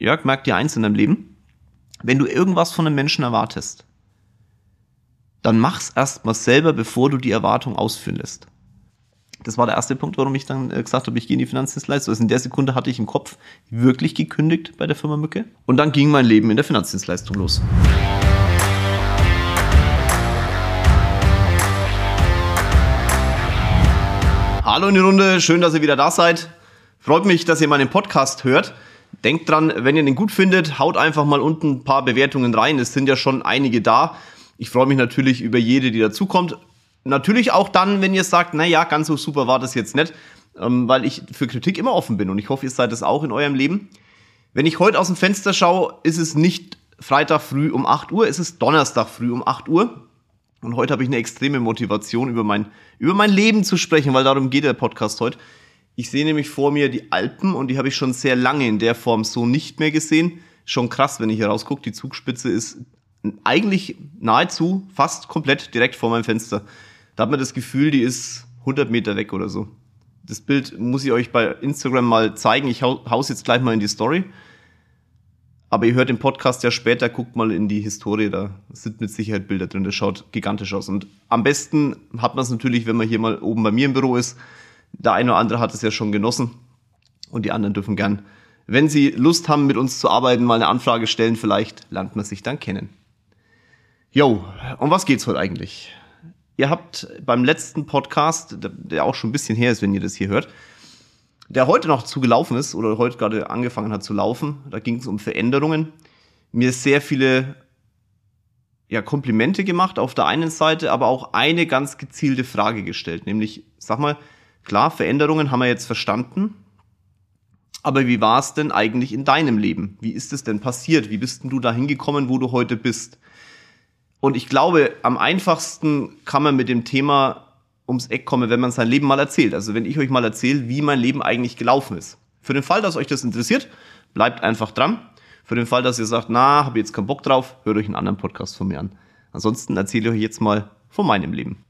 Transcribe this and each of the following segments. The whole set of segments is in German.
Jörg, merk dir eins in deinem Leben. Wenn du irgendwas von einem Menschen erwartest, dann mach's erstmal selber, bevor du die Erwartung ausführen lässt. Das war der erste Punkt, warum ich dann äh, gesagt habe, ich gehe in die Finanzdienstleistung. Also in der Sekunde hatte ich im Kopf wirklich gekündigt bei der Firma Mücke. Und dann ging mein Leben in der Finanzdienstleistung los. Hallo in die Runde, schön, dass ihr wieder da seid. Freut mich, dass ihr meinen Podcast hört. Denkt dran, wenn ihr den gut findet, haut einfach mal unten ein paar Bewertungen rein. Es sind ja schon einige da. Ich freue mich natürlich über jede, die dazukommt. Natürlich auch dann, wenn ihr sagt, na ja, ganz so super war das jetzt nicht, ähm, weil ich für Kritik immer offen bin und ich hoffe, ihr seid das auch in eurem Leben. Wenn ich heute aus dem Fenster schaue, ist es nicht Freitag früh um 8 Uhr, es ist Donnerstag früh um 8 Uhr. Und heute habe ich eine extreme Motivation, über mein, über mein Leben zu sprechen, weil darum geht der Podcast heute. Ich sehe nämlich vor mir die Alpen und die habe ich schon sehr lange in der Form so nicht mehr gesehen. Schon krass, wenn ich hier rausgucke. Die Zugspitze ist eigentlich nahezu fast komplett direkt vor meinem Fenster. Da hat man das Gefühl, die ist 100 Meter weg oder so. Das Bild muss ich euch bei Instagram mal zeigen. Ich hau's jetzt gleich mal in die Story. Aber ihr hört den Podcast ja später, guckt mal in die Historie, da sind mit Sicherheit Bilder drin, das schaut gigantisch aus. Und am besten hat man es natürlich, wenn man hier mal oben bei mir im Büro ist. Der eine oder andere hat es ja schon genossen und die anderen dürfen gern, wenn sie Lust haben, mit uns zu arbeiten, mal eine Anfrage stellen, vielleicht lernt man sich dann kennen. Jo, um was geht's heute eigentlich? Ihr habt beim letzten Podcast, der auch schon ein bisschen her ist, wenn ihr das hier hört, der heute noch zugelaufen ist oder heute gerade angefangen hat zu laufen, da ging es um Veränderungen, mir sehr viele ja, Komplimente gemacht auf der einen Seite, aber auch eine ganz gezielte Frage gestellt, nämlich, sag mal, klar, Veränderungen haben wir jetzt verstanden, aber wie war es denn eigentlich in deinem Leben? Wie ist es denn passiert? Wie bist denn du da hingekommen, wo du heute bist? Und ich glaube, am einfachsten kann man mit dem Thema ums Eck kommen, wenn man sein Leben mal erzählt. Also wenn ich euch mal erzähle, wie mein Leben eigentlich gelaufen ist. Für den Fall, dass euch das interessiert, bleibt einfach dran. Für den Fall, dass ihr sagt, na, habe jetzt keinen Bock drauf, hört euch einen anderen Podcast von mir an. Ansonsten erzähle ich euch jetzt mal von meinem Leben.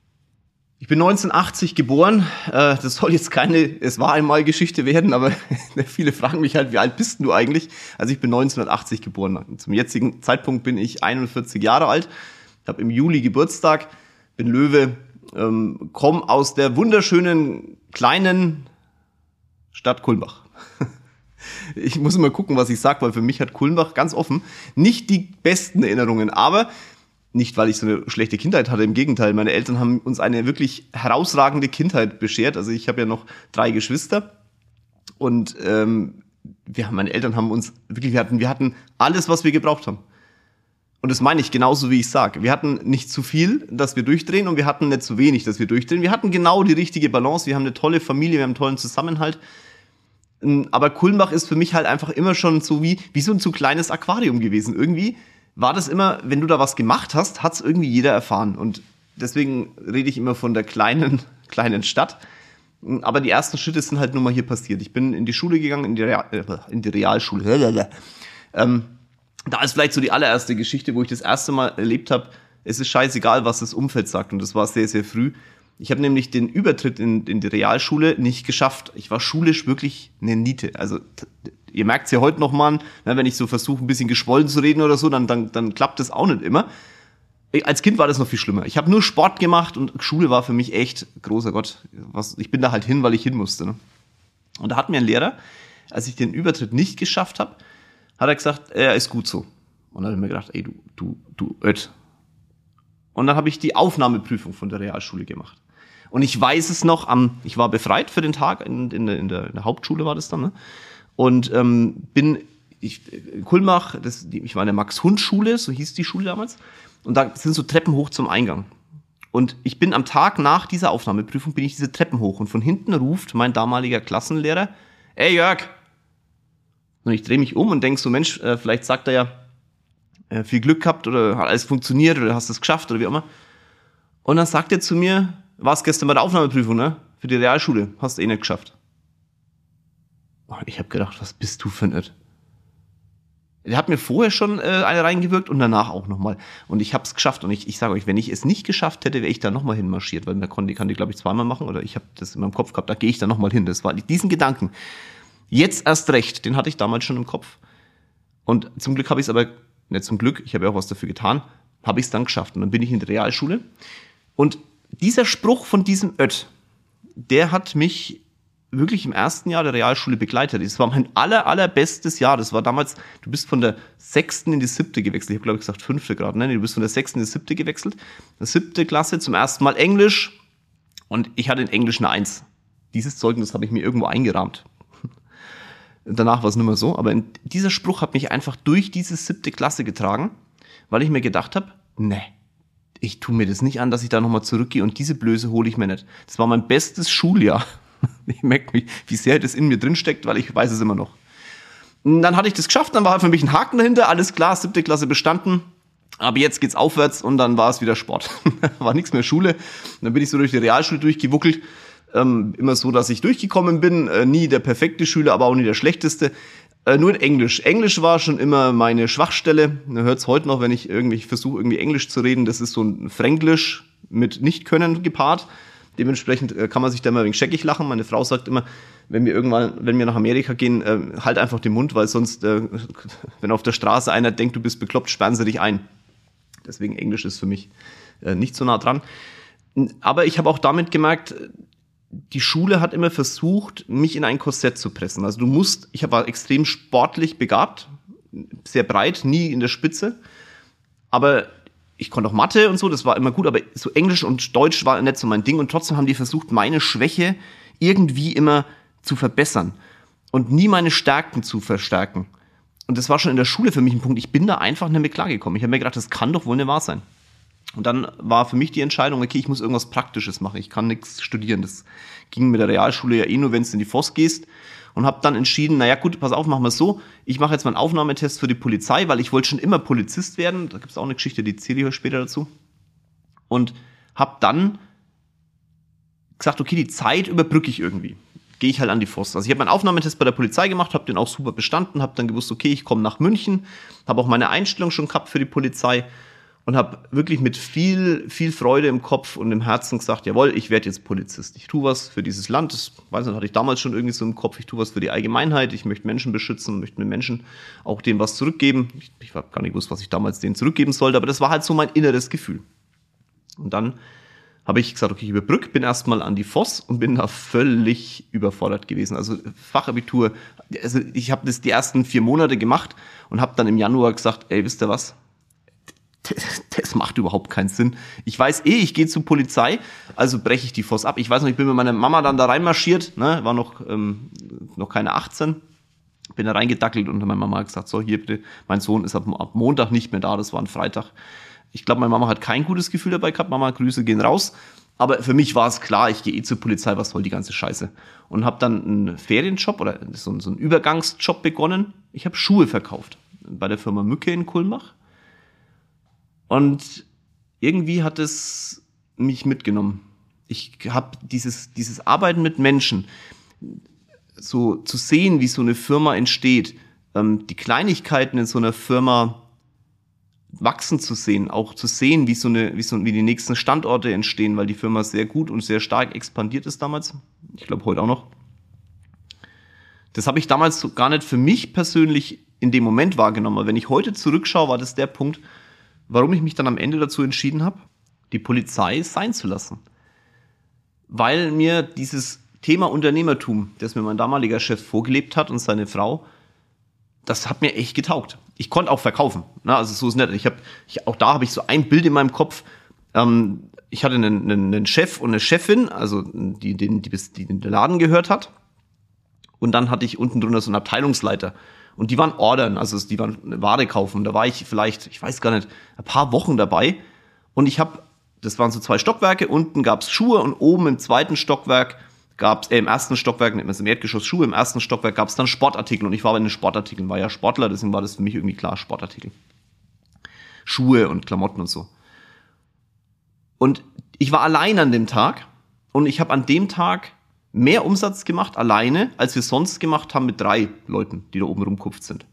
Ich bin 1980 geboren. Äh, das soll jetzt keine, es war einmal Geschichte werden, aber viele fragen mich halt, wie alt bist du eigentlich? Also ich bin 1980 geboren. Zum jetzigen Zeitpunkt bin ich 41 Jahre alt habe im Juli Geburtstag, bin Löwe, ähm, komme aus der wunderschönen kleinen Stadt Kulmbach. ich muss mal gucken, was ich sage, weil für mich hat Kulmbach ganz offen nicht die besten Erinnerungen, aber nicht, weil ich so eine schlechte Kindheit hatte, im Gegenteil. Meine Eltern haben uns eine wirklich herausragende Kindheit beschert. Also ich habe ja noch drei Geschwister und ähm, wir haben, meine Eltern haben uns wirklich, wir hatten, wir hatten alles, was wir gebraucht haben. Und das meine ich genauso, wie ich sage. Wir hatten nicht zu viel, dass wir durchdrehen und wir hatten nicht zu wenig, dass wir durchdrehen. Wir hatten genau die richtige Balance. Wir haben eine tolle Familie, wir haben einen tollen Zusammenhalt. Ähm, aber Kulmbach ist für mich halt einfach immer schon so wie, wie so ein zu kleines Aquarium gewesen. Irgendwie war das immer, wenn du da was gemacht hast, hat's irgendwie jeder erfahren. Und deswegen rede ich immer von der kleinen, kleinen Stadt. Aber die ersten Schritte sind halt nur mal hier passiert. Ich bin in die Schule gegangen, in die, Real, äh, in die Realschule. Ähm, da ist vielleicht so die allererste Geschichte, wo ich das erste Mal erlebt habe, es ist scheißegal, was das Umfeld sagt. Und das war sehr, sehr früh. Ich habe nämlich den Übertritt in, in die Realschule nicht geschafft. Ich war schulisch wirklich eine Niete. Also ihr merkt es ja heute noch mal, ne, wenn ich so versuche, ein bisschen geschwollen zu reden oder so, dann, dann, dann klappt das auch nicht immer. Als Kind war das noch viel schlimmer. Ich habe nur Sport gemacht und Schule war für mich echt, großer Gott, was, ich bin da halt hin, weil ich hin musste. Ne? Und da hat mir ein Lehrer, als ich den Übertritt nicht geschafft habe, hat er gesagt, er ist gut so. Und dann habe ich mir gedacht, ey, du, du, du Ött. Und dann habe ich die Aufnahmeprüfung von der Realschule gemacht. Und ich weiß es noch, am, ich war befreit für den Tag, in, in, in, der, in der Hauptschule war das dann, ne? Und ähm, bin, ich, Kulmach, das, ich war in der Max-Hund-Schule, so hieß die Schule damals. Und da sind so Treppen hoch zum Eingang. Und ich bin am Tag nach dieser Aufnahmeprüfung, bin ich diese Treppen hoch. Und von hinten ruft mein damaliger Klassenlehrer, ey Jörg, und ich drehe mich um und denke so, Mensch, äh, vielleicht sagt er ja, äh, viel Glück gehabt oder hat alles funktioniert oder hast es geschafft oder wie auch immer. Und dann sagt er zu mir, warst gestern bei der Aufnahmeprüfung, ne? Für die Realschule, hast du eh nicht geschafft. Ich habe gedacht, was bist du für ein Irrt? Der hat mir vorher schon äh, eine reingewirkt und danach auch nochmal. Und ich habe es geschafft. Und ich, ich sage euch, wenn ich es nicht geschafft hätte, wäre ich da nochmal hinmarschiert, weil man konnte, kann die, glaube ich, zweimal machen. Oder ich habe das in meinem Kopf gehabt, da gehe ich da nochmal hin. Das war diesen Gedanken Jetzt erst recht, den hatte ich damals schon im Kopf. Und zum Glück habe ich es aber, nicht zum Glück, ich habe ja auch was dafür getan, habe ich es dann geschafft. Und dann bin ich in der Realschule. Und dieser Spruch von diesem Ött, der hat mich wirklich im ersten Jahr der Realschule begleitet. Das war mein aller, allerbestes Jahr. Das war damals, du bist von der sechsten in die siebte gewechselt. Ich habe, glaube ich, gesagt fünfte gerade. Ne? Du bist von der sechsten in die siebte gewechselt. Der siebte Klasse, zum ersten Mal Englisch. Und ich hatte in Englisch eine Eins. Dieses Zeugnis habe ich mir irgendwo eingerahmt. Danach war es nicht mehr so. Aber dieser Spruch hat mich einfach durch diese siebte Klasse getragen, weil ich mir gedacht habe, ne, ich tue mir das nicht an, dass ich da nochmal zurückgehe und diese Blöße hole ich mir nicht. Das war mein bestes Schuljahr. Ich merke mich, wie sehr das in mir drin steckt, weil ich weiß es immer noch. Und dann hatte ich das geschafft, dann war für mich ein Haken dahinter, alles klar, siebte Klasse bestanden. Aber jetzt geht's aufwärts und dann war es wieder Sport. war nichts mehr Schule. Dann bin ich so durch die Realschule durchgewuckelt. Ähm, immer so, dass ich durchgekommen bin. Äh, nie der perfekte Schüler, aber auch nie der schlechteste. Äh, nur in Englisch. Englisch war schon immer meine Schwachstelle. Man hört es heute noch, wenn ich irgendwie versuche, irgendwie Englisch zu reden. Das ist so ein Fränglisch mit Nicht-Können gepaart. Dementsprechend äh, kann man sich da immer ein wenig scheckig lachen. Meine Frau sagt immer, wenn wir irgendwann, wenn wir nach Amerika gehen, äh, halt einfach den Mund, weil sonst, äh, wenn auf der Straße einer denkt, du bist bekloppt, sperren sie dich ein. Deswegen Englisch ist für mich äh, nicht so nah dran. Aber ich habe auch damit gemerkt, die Schule hat immer versucht, mich in ein Korsett zu pressen. Also du musst, ich war extrem sportlich begabt, sehr breit, nie in der Spitze. Aber ich konnte auch Mathe und so, das war immer gut, aber so Englisch und Deutsch war nicht so mein Ding und trotzdem haben die versucht, meine Schwäche irgendwie immer zu verbessern und nie meine Stärken zu verstärken. Und das war schon in der Schule für mich ein Punkt. Ich bin da einfach nicht mehr klargekommen. Ich habe mir gedacht, das kann doch wohl nicht wahr sein. Und dann war für mich die Entscheidung, okay, ich muss irgendwas Praktisches machen. Ich kann nichts studieren. Das ging mit der Realschule ja eh nur, wenn du in die FOS gehst und habe dann entschieden, naja gut, pass auf, machen wir es so, ich mache jetzt mal einen Aufnahmetest für die Polizei, weil ich wollte schon immer Polizist werden, da gibt es auch eine Geschichte, die zähle ich euch später dazu. Und habe dann gesagt, okay, die Zeit überbrücke ich irgendwie. Gehe ich halt an die FOS. Also ich habe meinen Aufnahmetest bei der Polizei gemacht, habe den auch super bestanden, habe dann gewusst, okay, ich komme nach München, habe auch meine Einstellung schon gehabt für die Polizei und habe wirklich mit viel, viel Freude im Kopf und im Herzen gesagt, jawohl, ich werde jetzt Polizist. Ich tue was für dieses Land. Das weiß nicht, hatte ich damals schon irgendwie so im Kopf. Ich tue was für die Allgemeinheit. Ich möchte Menschen beschützen, möchte den Menschen auch denen was zurückgeben. Ich, ich habe gar nicht gewusst, was ich damals denen zurückgeben sollte, aber das war halt so mein inneres Gefühl. Und dann habe ich gesagt, okay, ich überbrück, bin erstmal an die FOS und bin da völlig überfordert gewesen. Also Fachabitur, also ich habe das die ersten vier Monate gemacht und habe dann im Januar gesagt, ey, wisst ihr was, das macht überhaupt keinen Sinn. Ich weiß eh, ich gehe zur Polizei, also breche ich die Voss ab. Ich weiß noch, ich bin mit meiner Mama dann da reinmarschiert, ne, war noch, ähm, noch keine 18, bin da reingedackelt und meine Mama hat gesagt, so hier bitte, mein Sohn ist ab, ab Montag nicht mehr da, das war ein Freitag. Ich glaube, meine Mama hat kein gutes Gefühl dabei gehabt, Mama, Grüße gehen raus. Aber für mich war es klar, ich gehe eh zur Polizei, was soll die ganze Scheiße. Und habe dann einen Ferienjob oder so, so einen Übergangsjob begonnen. Ich habe Schuhe verkauft bei der Firma Mücke in Kulmbach und irgendwie hat es mich mitgenommen. Ich habe dieses, dieses Arbeiten mit Menschen, so zu sehen, wie so eine Firma entsteht, ähm, die Kleinigkeiten in so einer Firma wachsen zu sehen, auch zu sehen, wie so eine, wie so, wie die nächsten Standorte entstehen, weil die Firma sehr gut und sehr stark expandiert ist damals. Ich glaube heute auch noch. Das habe ich damals so gar nicht für mich persönlich in dem Moment wahrgenommen. Aber wenn ich heute zurückschaue, war das der Punkt, warum ich mich dann am Ende dazu entschieden habe, die Polizei sein zu lassen. Weil mir dieses Thema Unternehmertum, das mir mein damaliger Chef vorgelebt hat und seine Frau, das hat mir echt getaugt. Ich konnte auch verkaufen. Ne? Also so ist nett. Ich habe, auch da habe ich so ein Bild in meinem Kopf. Ähm, ich hatte einen, einen, einen, Chef und eine Chefin, also die, die, die, die den Laden gehört hat. Und dann hatte ich unten drunter so einen Abteilungsleiter. Und die waren ordern, also die waren Ware kaufen. Da war ich vielleicht, ich weiß gar nicht, ein paar Wochen dabei. Und ich habe, das waren so zwei Stockwerke, unten gab's Schuhe und oben im zweiten Stockwerk gab's, äh, im ersten Stockwerk, man es im Erdgeschoss Schuhe, im ersten Stockwerk gab's dann Sportartikel. Und ich war bei den Sportartikeln, war ja Sportler, deswegen war das für mich irgendwie klar, Sportartikel. Schuhe und Klamotten und so. Und ich war allein an dem Tag und ich habe an dem Tag mehr Umsatz gemacht alleine, als wir sonst gemacht haben mit drei Leuten, die da oben rumkupft sind.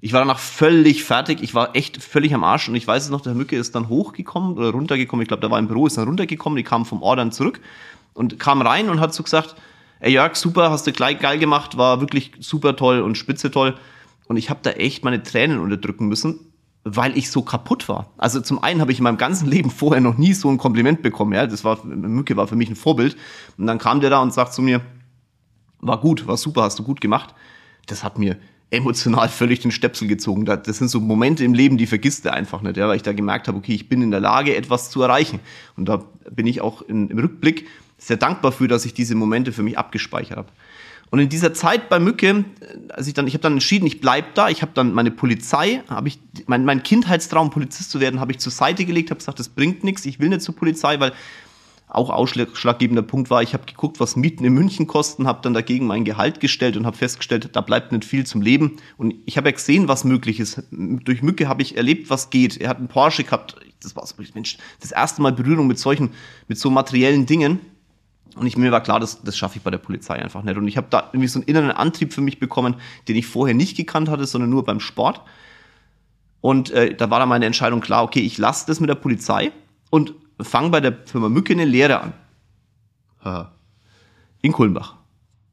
Ich war danach völlig fertig, ich war echt völlig am Arsch. Und ich weiß es noch, der Mücke ist dann hochgekommen oder runtergekommen, ich glaube, der war im Büro, ist dann runtergekommen, die kam vom Ordern zurück und kam rein und hat so gesagt, ey Jörg, super, hast du gleich geil gemacht, war wirklich super toll und spitze toll. Und ich habe da echt meine Tränen unterdrücken müssen, weil ich so kaputt war. Also zum einen habe ich in meinem ganzen Leben vorher noch nie so ein Kompliment bekommen. Ja, das war Mücke war für mich ein Vorbild. Und dann kam der da und sagt zu mir, war gut, war super, hast du gut gemacht. Das hat mir emotional völlig den Stöpsel gezogen. Das sind so Momente im Leben, die vergisst du einfach nicht, ja, weil ich da gemerkt habe, okay, ich bin in der Lage, etwas zu erreichen. Und da bin ich auch im Rückblick sehr dankbar für, dass ich diese Momente für mich abgespeichert habe. Und in dieser Zeit bei Mücke, als ich dann, ich habe dann entschieden, ich bleib da. Ich habe dann meine Polizei, habe ich mein, mein Kindheitstraum, Polizist zu werden, habe ich zur Seite gelegt, habe gesagt, das bringt nichts, ich will nicht zur Polizei, weil auch ausschlaggebender Punkt war, ich habe geguckt, was Mieten in München kosten, habe dann dagegen mein Gehalt gestellt und habe festgestellt, da bleibt nicht viel zum Leben. Und ich habe ja gesehen, was möglich ist. Durch Mücke habe ich erlebt, was geht. Er hat einen Porsche gehabt. Das war so, Mensch, das erste Mal Berührung mit solchen, mit so materiellen Dingen. Und ich, mir war klar, das, das schaffe ich bei der Polizei einfach nicht. Und ich habe da irgendwie so einen inneren Antrieb für mich bekommen, den ich vorher nicht gekannt hatte, sondern nur beim Sport. Und äh, da war dann meine Entscheidung klar, okay, ich lasse das mit der Polizei und fange bei der Firma Mücke eine Lehre an. In Kulmbach.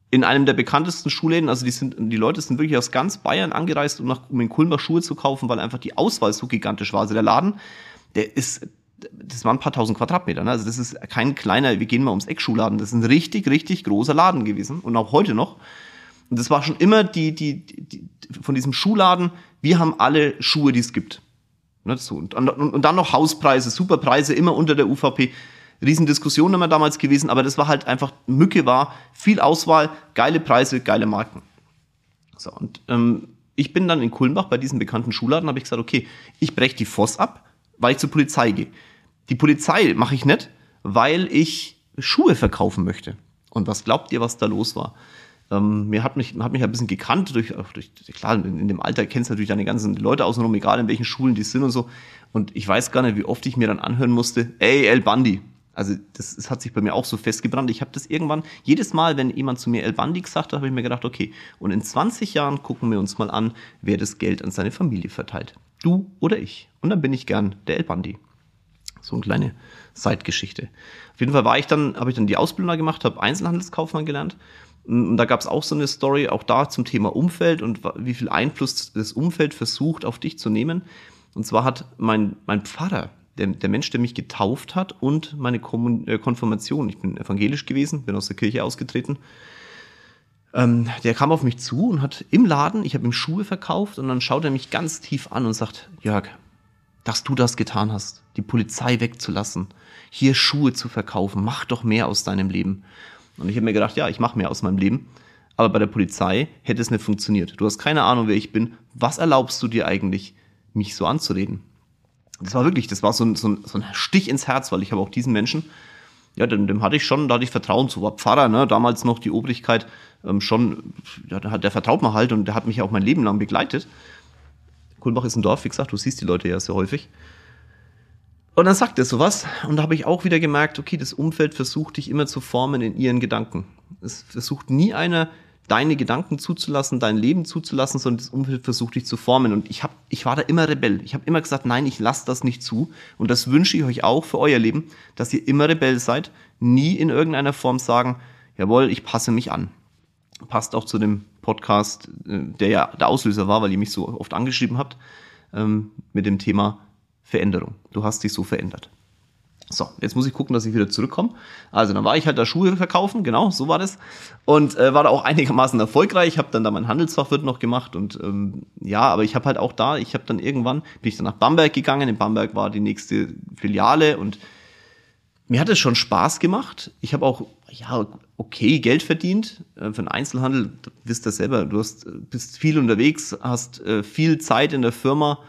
In einem der bekanntesten Schulläden, also die, sind, die Leute sind wirklich aus ganz Bayern angereist, um, nach, um in Kulmbach Schuhe zu kaufen, weil einfach die Auswahl so gigantisch war. Also der Laden, der ist das waren ein paar tausend Quadratmeter. Ne? Also das ist kein kleiner, wir gehen mal ums Eckschuhladen. Das ist ein richtig, richtig großer Laden gewesen und auch heute noch. Und das war schon immer die, die, die von diesem Schuhladen, wir haben alle Schuhe, die es gibt. Ne? So, und, und, und dann noch Hauspreise, Superpreise, immer unter der UVP. Riesendiskussion immer damals gewesen, aber das war halt einfach, Mücke war, viel Auswahl, geile Preise, geile Marken. So, und ähm, ich bin dann in Kulmbach bei diesem bekannten Schuhladen, habe ich gesagt, okay, ich breche die Voss ab, weil ich zur Polizei gehe. Die Polizei mache ich nicht, weil ich Schuhe verkaufen möchte. Und was glaubt ihr, was da los war? Ähm, mir hat mich, hat mich ein bisschen gekannt durch, durch klar, in, in dem Alter kennst du natürlich deine ganzen Leute außenrum, egal in welchen Schulen die sind und so. Und ich weiß gar nicht, wie oft ich mir dann anhören musste, ey, El Bandi. Also das, das hat sich bei mir auch so festgebrannt. Ich habe das irgendwann, jedes Mal, wenn jemand zu mir El Bandi gesagt hat, habe ich mir gedacht, okay, und in 20 Jahren gucken wir uns mal an, wer das Geld an seine Familie verteilt. Du oder ich. Und dann bin ich gern der El Bandi. So eine kleine Zeitgeschichte. Auf jeden Fall war ich dann, habe ich dann die Ausbildung gemacht, habe Einzelhandelskaufmann gelernt. Und da gab es auch so eine Story, auch da zum Thema Umfeld und wie viel Einfluss das Umfeld versucht, auf dich zu nehmen. Und zwar hat mein, mein Pfarrer, der, der Mensch, der mich getauft hat und meine Kommun äh, Konfirmation, ich bin evangelisch gewesen, bin aus der Kirche ausgetreten, ähm, der kam auf mich zu und hat im Laden, ich habe ihm Schuhe verkauft und dann schaut er mich ganz tief an und sagt, Jörg, dass du das getan hast, die Polizei wegzulassen, hier Schuhe zu verkaufen, mach doch mehr aus deinem Leben. Und ich habe mir gedacht, ja, ich mache mehr aus meinem Leben, aber bei der Polizei hätte es nicht funktioniert. Du hast keine Ahnung, wer ich bin. Was erlaubst du dir eigentlich, mich so anzureden? Das war wirklich, das war so ein, so ein, so ein Stich ins Herz, weil ich habe auch diesen Menschen, ja, dem, dem hatte ich schon, da hatte ich Vertrauen zu. War Pfarrer, ne, damals noch die Obrigkeit, ähm, schon, ja, der, vertraut mir halt und der hat mich auch mein Leben lang begleitet. Kulmbach ist ein Dorf, wie gesagt, du siehst die Leute ja sehr häufig. Und dann sagt er sowas und da habe ich auch wieder gemerkt, okay, das Umfeld versucht dich immer zu formen in ihren Gedanken. Es versucht nie einer, deine Gedanken zuzulassen, dein Leben zuzulassen, sondern das Umfeld versucht dich zu formen. Und ich, hab, ich war da immer Rebell. Ich habe immer gesagt, nein, ich lasse das nicht zu. Und das wünsche ich euch auch für euer Leben, dass ihr immer Rebell seid, nie in irgendeiner Form sagen, jawohl, ich passe mich an. Passt auch zu dem Podcast, äh, der ja der Auslöser war, weil ihr mich so oft angeschrieben habt, ähm, mit dem Thema Veränderung. Du hast dich so verändert. So, jetzt muss ich gucken, dass ich wieder zurückkomme. Also, dann war ich halt da Schuhe verkaufen, genau, so war das. Und äh, war da auch einigermaßen erfolgreich. Ich habe dann da mein Handelsfachwirt noch gemacht und ähm, ja, aber ich habe halt auch da, ich habe dann irgendwann, bin ich dann nach Bamberg gegangen. In Bamberg war die nächste Filiale und mir hat es schon Spaß gemacht. Ich habe auch ja okay Geld verdient äh, für den Einzelhandel. Du wisst das selber. Du hast, bist viel unterwegs, hast äh, viel Zeit in der Firma.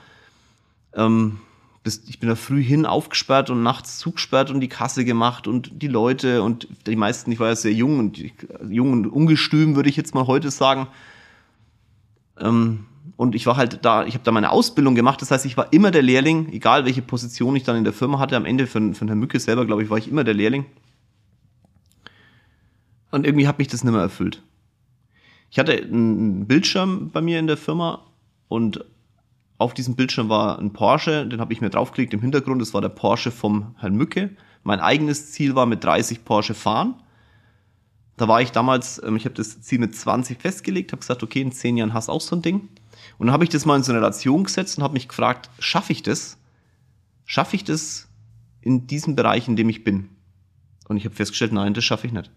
Ähm, bist, ich bin da früh hin aufgesperrt und nachts zugesperrt und die Kasse gemacht und die Leute und die meisten. Ich war ja sehr jung und jung und ungestüm würde ich jetzt mal heute sagen. Ähm, und ich war halt da, ich habe da meine Ausbildung gemacht, das heißt, ich war immer der Lehrling, egal welche Position ich dann in der Firma hatte. Am Ende von, von Herrn Mücke selber, glaube ich, war ich immer der Lehrling. Und irgendwie hat mich das nicht mehr erfüllt. Ich hatte einen Bildschirm bei mir in der Firma und auf diesem Bildschirm war ein Porsche, den habe ich mir draufgelegt im Hintergrund. Das war der Porsche vom Herrn Mücke. Mein eigenes Ziel war mit 30 Porsche fahren. Da war ich damals, ähm, ich habe das Ziel mit 20 festgelegt, habe gesagt, okay, in 10 Jahren hast du auch so ein Ding. Und dann habe ich das mal in so eine Relation gesetzt und habe mich gefragt, schaffe ich das? Schaffe ich das in diesem Bereich, in dem ich bin? Und ich habe festgestellt, nein, das schaffe ich nicht.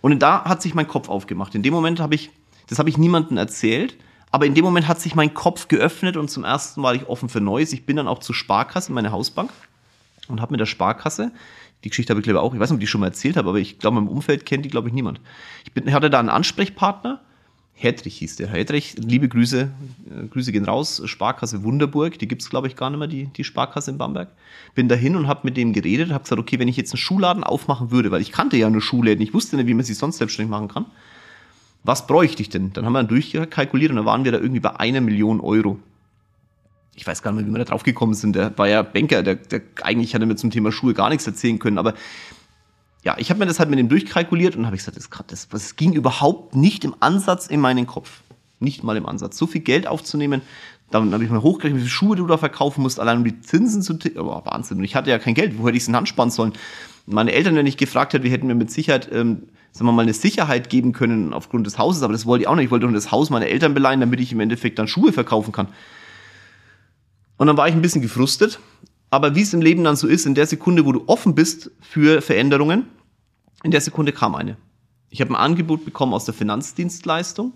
Und da hat sich mein Kopf aufgemacht. In dem Moment habe ich, das habe ich niemandem erzählt, aber in dem Moment hat sich mein Kopf geöffnet und zum ersten Mal war ich offen für Neues. Ich bin dann auch zur Sparkasse, meine Hausbank, und habe mit der Sparkasse, die Geschichte habe ich glaube auch, ich weiß nicht, ob ich die schon mal erzählt habe, aber ich glaube, im Umfeld kennt die, glaube ich, niemand. Ich bin, hatte da einen Ansprechpartner, Hedrich hieß der. Hedrich, liebe Grüße, Grüße gehen raus, Sparkasse Wunderburg, die gibt's glaube ich gar nicht mehr, die, die Sparkasse in Bamberg. Bin dahin und habe mit dem geredet, habe gesagt, okay, wenn ich jetzt einen Schuhladen aufmachen würde, weil ich kannte ja nur Schuhläden, ich wusste nicht, wie man sich sonst selbstständig machen kann, was bräuchte ich denn? Dann haben wir dann durchkalkuliert und dann waren wir da irgendwie bei einer Million Euro. Ich weiß gar nicht mehr, wie wir da drauf gekommen sind. Der war ja Banker, der, der eigentlich hatte mir zum Thema Schuhe gar nichts erzählen können, aber ja, ich habe mir das halt mit dem durchkalkuliert und habe gesagt, das, das, das ging überhaupt nicht im Ansatz in meinen Kopf. Nicht mal im Ansatz. So viel Geld aufzunehmen, dann habe ich mal hochgerechnet, wie viele Schuhe du da verkaufen musst, allein um die Zinsen zu. Aber Wahnsinn. Und ich hatte ja kein Geld. Wo hätte ich es in Hand sparen sollen? Meine Eltern, wenn ich gefragt hätte, wir hätten mir mit Sicherheit, ähm, sagen wir mal, eine Sicherheit geben können aufgrund des Hauses, aber das wollte ich auch nicht. Ich wollte nur das Haus meiner Eltern beleihen, damit ich im Endeffekt dann Schuhe verkaufen kann. Und dann war ich ein bisschen gefrustet aber wie es im Leben dann so ist, in der Sekunde, wo du offen bist für Veränderungen, in der Sekunde kam eine. Ich habe ein Angebot bekommen aus der Finanzdienstleistung.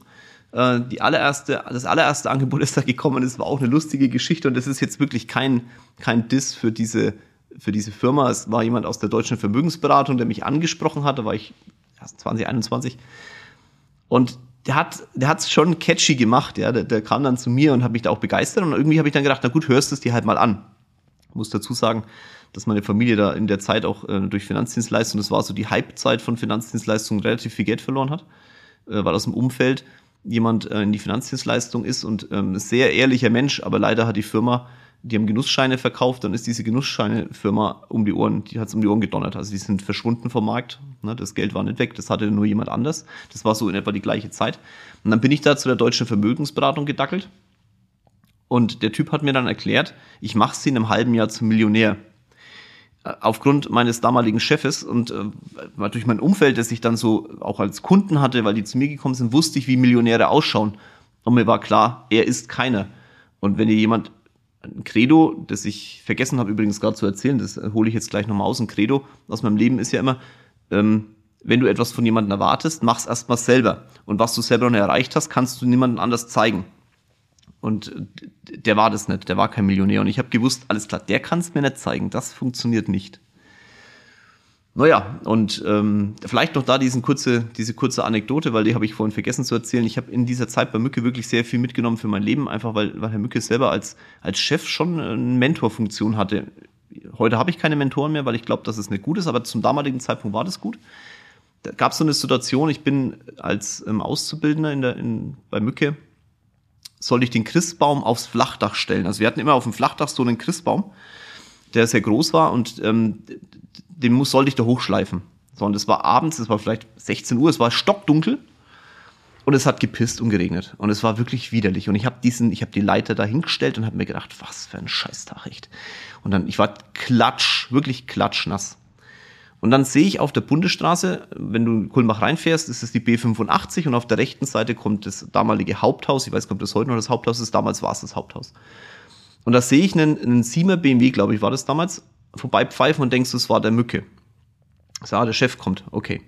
Äh, die allererste, das allererste Angebot ist da gekommen. Das war auch eine lustige Geschichte und das ist jetzt wirklich kein, kein Diss für diese, für diese Firma. Es war jemand aus der deutschen Vermögensberatung, der mich angesprochen hat. Da war ich 2021. Und der hat der schon catchy gemacht, ja. Der, der kam dann zu mir und hat mich da auch begeistert und irgendwie habe ich dann gedacht, na gut, hörst du es dir halt mal an muss dazu sagen, dass meine Familie da in der Zeit auch äh, durch Finanzdienstleistungen, das war so die Hypezeit von Finanzdienstleistungen, relativ viel Geld verloren hat, äh, weil aus dem Umfeld jemand äh, in die Finanzdienstleistung ist und ähm, sehr ehrlicher Mensch, aber leider hat die Firma, die haben Genussscheine verkauft, dann ist diese Genussscheine-Firma um die Ohren, die hat es um die Ohren gedonnert. Also die sind verschwunden vom Markt. Ne? Das Geld war nicht weg, das hatte nur jemand anders. Das war so in etwa die gleiche Zeit. Und dann bin ich da zu der deutschen Vermögensberatung gedackelt und der Typ hat mir dann erklärt, ich mache sie in einem halben Jahr zum Millionär. Äh, aufgrund meines damaligen Chefes und äh, durch mein Umfeld, das ich dann so auch als Kunden hatte, weil die zu mir gekommen sind, wusste ich, wie Millionäre ausschauen. Und mir war klar, er ist keiner. Und wenn dir jemand ein Credo, das ich vergessen habe übrigens gerade zu erzählen, das hole ich jetzt gleich nochmal aus. Ein Credo aus meinem Leben ist ja immer, ähm, wenn du etwas von jemandem erwartest, mach's erstmal selber. Und was du selber noch erreicht hast, kannst du niemandem anders zeigen. Und der war das nicht, der war kein Millionär. Und ich habe gewusst, alles klar, der kann es mir nicht zeigen, das funktioniert nicht. Naja, und ähm, vielleicht noch da diesen kurze, diese kurze Anekdote, weil die habe ich vorhin vergessen zu erzählen. Ich habe in dieser Zeit bei Mücke wirklich sehr viel mitgenommen für mein Leben, einfach weil, weil Herr Mücke selber als, als Chef schon eine Mentorfunktion hatte. Heute habe ich keine Mentoren mehr, weil ich glaube, dass es nicht gut ist, aber zum damaligen Zeitpunkt war das gut. Da gab es so eine Situation, ich bin als ähm, Auszubildender in der, in, bei Mücke soll ich den Christbaum aufs Flachdach stellen. Also wir hatten immer auf dem Flachdach so einen Christbaum, der sehr groß war und ähm, den muss, sollte ich da hochschleifen. So, und es war abends, es war vielleicht 16 Uhr, es war stockdunkel und es hat gepisst und geregnet und es war wirklich widerlich und ich habe diesen ich habe die Leiter da hingestellt und habe mir gedacht was für ein Scheißtag echt und dann ich war klatsch wirklich klatschnass und dann sehe ich auf der Bundesstraße, wenn du in Kulmbach reinfährst, ist es die B85 und auf der rechten Seite kommt das damalige Haupthaus. Ich weiß ob das heute noch das Haupthaus ist. Damals war es das Haupthaus. Und da sehe ich einen, einen Siemer BMW, glaube ich, war das damals, vorbeipfeifen und denkst, das war der Mücke. So, ah, der Chef kommt, okay.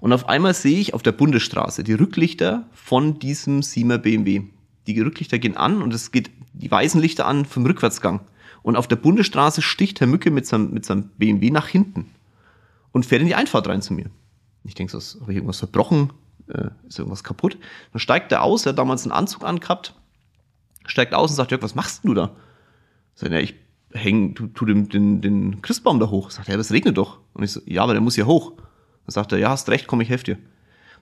Und auf einmal sehe ich auf der Bundesstraße die Rücklichter von diesem Siemer BMW. Die Rücklichter gehen an und es geht die weißen Lichter an vom Rückwärtsgang. Und auf der Bundesstraße sticht Herr Mücke mit seinem, mit seinem BMW nach hinten und fährt in die Einfahrt rein zu mir. Ich denke, so, habe ich irgendwas verbrochen? Äh, ist irgendwas kaputt? Dann steigt er aus, er hat damals einen Anzug angehabt, steigt aus und sagt, Jörg, was machst du da? Sagt er, ich häng, tu, tu den, den, den Christbaum da hoch. Sagt er, ja, es regnet doch. Und ich so, ja, aber der muss ja hoch. Dann sagt er, ja, hast recht, komm, ich helfe dir.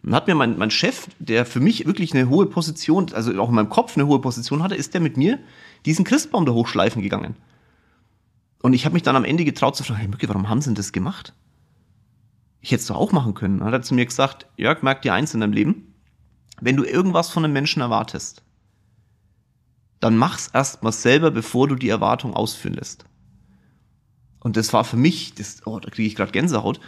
Und hat mir mein, mein Chef, der für mich wirklich eine hohe Position, also auch in meinem Kopf eine hohe Position hatte, ist der mit mir diesen Christbaum da hochschleifen gegangen. Und ich habe mich dann am Ende getraut zu fragen, hey Mücke, warum haben sie denn das gemacht? Ich hätte es doch auch machen können. Dann hat er zu mir gesagt, Jörg, merk dir eins in deinem Leben, wenn du irgendwas von einem Menschen erwartest, dann mach's erstmal selber, bevor du die Erwartung ausführen lässt. Und das war für mich, das, oh, da kriege ich gerade Gänsehaut,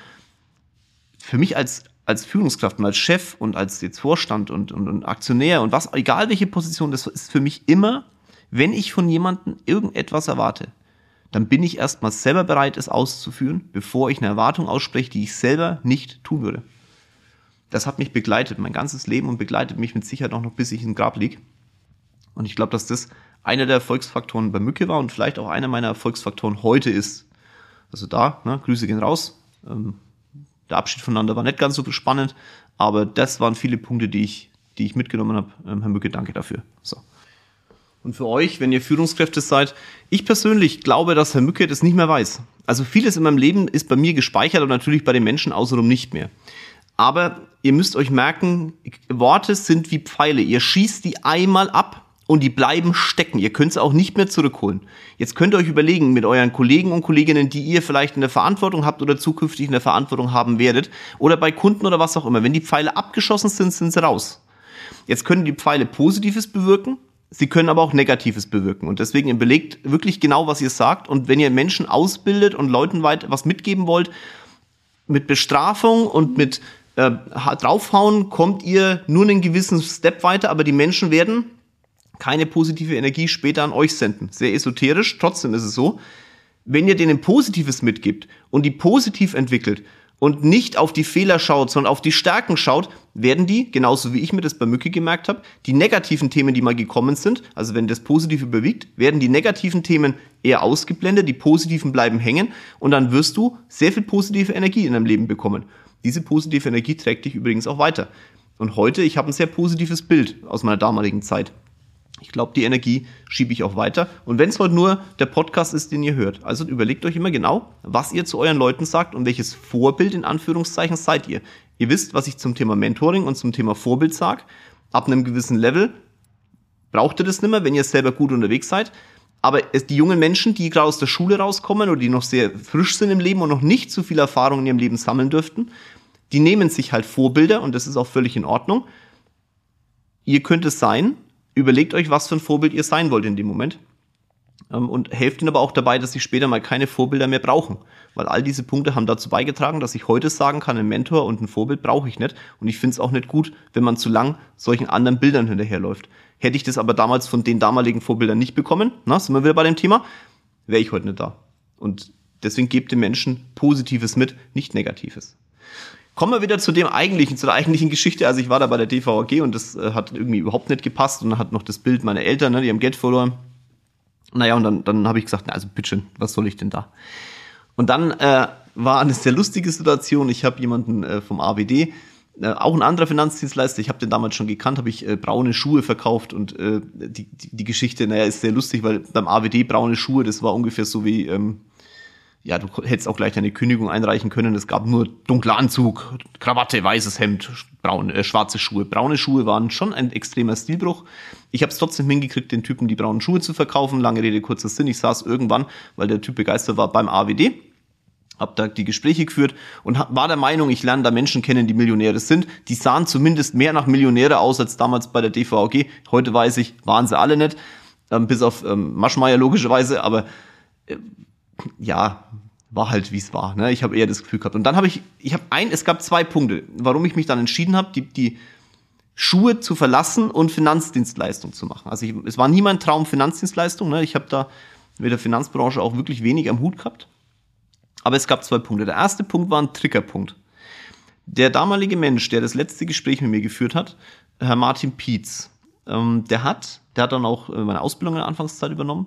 für mich als als Führungskraft und als Chef und als jetzt Vorstand und, und, und Aktionär und was, egal welche Position, das ist für mich immer, wenn ich von jemandem irgendetwas erwarte, dann bin ich erstmal selber bereit, es auszuführen, bevor ich eine Erwartung ausspreche, die ich selber nicht tun würde. Das hat mich begleitet, mein ganzes Leben und begleitet mich mit Sicherheit auch noch, bis ich im Grab liege. Und ich glaube, dass das einer der Erfolgsfaktoren bei Mücke war und vielleicht auch einer meiner Erfolgsfaktoren heute ist. Also da, ne, Grüße gehen raus. Ähm, der Abschied voneinander war nicht ganz so spannend, aber das waren viele Punkte, die ich, die ich mitgenommen habe. Ähm, Herr Mücke, danke dafür. So. Und für euch, wenn ihr Führungskräfte seid, ich persönlich glaube, dass Herr Mücke das nicht mehr weiß. Also vieles in meinem Leben ist bei mir gespeichert und natürlich bei den Menschen außenrum nicht mehr. Aber ihr müsst euch merken, Worte sind wie Pfeile. Ihr schießt die einmal ab und die bleiben stecken. Ihr könnt sie auch nicht mehr zurückholen. Jetzt könnt ihr euch überlegen mit euren Kollegen und Kolleginnen, die ihr vielleicht in der Verantwortung habt oder zukünftig in der Verantwortung haben werdet oder bei Kunden oder was auch immer. Wenn die Pfeile abgeschossen sind, sind sie raus. Jetzt können die Pfeile Positives bewirken, sie können aber auch Negatives bewirken. Und deswegen überlegt wirklich genau, was ihr sagt. Und wenn ihr Menschen ausbildet und Leuten weit was mitgeben wollt, mit Bestrafung und mit äh, draufhauen kommt ihr nur einen gewissen Step weiter, aber die Menschen werden keine positive Energie später an euch senden. Sehr esoterisch, trotzdem ist es so. Wenn ihr denen Positives mitgibt und die positiv entwickelt und nicht auf die Fehler schaut, sondern auf die Stärken schaut, werden die, genauso wie ich mir das bei Mücke gemerkt habe, die negativen Themen, die mal gekommen sind, also wenn das Positive überwiegt, werden die negativen Themen eher ausgeblendet, die positiven bleiben hängen und dann wirst du sehr viel positive Energie in deinem Leben bekommen. Diese positive Energie trägt dich übrigens auch weiter. Und heute, ich habe ein sehr positives Bild aus meiner damaligen Zeit. Ich glaube, die Energie schiebe ich auch weiter. Und wenn es heute nur der Podcast ist, den ihr hört, also überlegt euch immer genau, was ihr zu euren Leuten sagt und welches Vorbild in Anführungszeichen seid ihr. Ihr wisst, was ich zum Thema Mentoring und zum Thema Vorbild sage. Ab einem gewissen Level braucht ihr das nicht mehr, wenn ihr selber gut unterwegs seid. Aber die jungen Menschen, die gerade aus der Schule rauskommen oder die noch sehr frisch sind im Leben und noch nicht so viel Erfahrung in ihrem Leben sammeln dürften, die nehmen sich halt Vorbilder und das ist auch völlig in Ordnung. Ihr könnt es sein, überlegt euch, was für ein Vorbild ihr sein wollt in dem Moment. Ähm, und helft ihnen aber auch dabei, dass sie später mal keine Vorbilder mehr brauchen. Weil all diese Punkte haben dazu beigetragen, dass ich heute sagen kann, ein Mentor und ein Vorbild brauche ich nicht. Und ich finde es auch nicht gut, wenn man zu lang solchen anderen Bildern hinterherläuft. Hätte ich das aber damals von den damaligen Vorbildern nicht bekommen, na, sind wir wieder bei dem Thema, wäre ich heute nicht da. Und deswegen gebt den Menschen Positives mit, nicht Negatives. Kommen wir wieder zu dem eigentlichen, zu der eigentlichen Geschichte. Also ich war da bei der DVAG und das äh, hat irgendwie überhaupt nicht gepasst und dann hat noch das Bild meiner Eltern, ne, die haben Geld verloren. Naja, und dann, dann habe ich gesagt, na, also bitte, was soll ich denn da? Und dann äh, war eine sehr lustige Situation. Ich habe jemanden äh, vom AWD, äh, auch ein anderer Finanzdienstleister, ich habe den damals schon gekannt, habe ich äh, braune Schuhe verkauft und äh, die, die, die Geschichte, naja, ist sehr lustig, weil beim AWD braune Schuhe, das war ungefähr so wie ähm, ja, du hättest auch gleich deine Kündigung einreichen können. Es gab nur dunkler Anzug, Krawatte, weißes Hemd, braun, äh, schwarze Schuhe. Braune Schuhe waren schon ein extremer Stilbruch. Ich habe es trotzdem hingekriegt, den Typen die braunen Schuhe zu verkaufen. Lange Rede, kurzer Sinn. Ich saß irgendwann, weil der Typ begeistert war, beim AWD. Hab da die Gespräche geführt und war der Meinung, ich lerne da Menschen kennen, die Millionäre sind. Die sahen zumindest mehr nach Millionäre aus als damals bei der DVAG. Heute weiß ich, waren sie alle nicht. Ähm, bis auf ähm, Maschmeyer logischerweise, aber äh, ja, war halt wie es war. Ne? Ich habe eher das Gefühl gehabt. Und dann habe ich, ich habe ein, es gab zwei Punkte, warum ich mich dann entschieden habe, die, die Schuhe zu verlassen und Finanzdienstleistung zu machen. Also ich, es war nie mein Traum Finanzdienstleistung. Ne? Ich habe da mit der Finanzbranche auch wirklich wenig am Hut gehabt. Aber es gab zwei Punkte. Der erste Punkt war ein Triggerpunkt. Der damalige Mensch, der das letzte Gespräch mit mir geführt hat, Herr Martin Pietz, ähm, der hat, der hat dann auch äh, meine Ausbildung in der Anfangszeit übernommen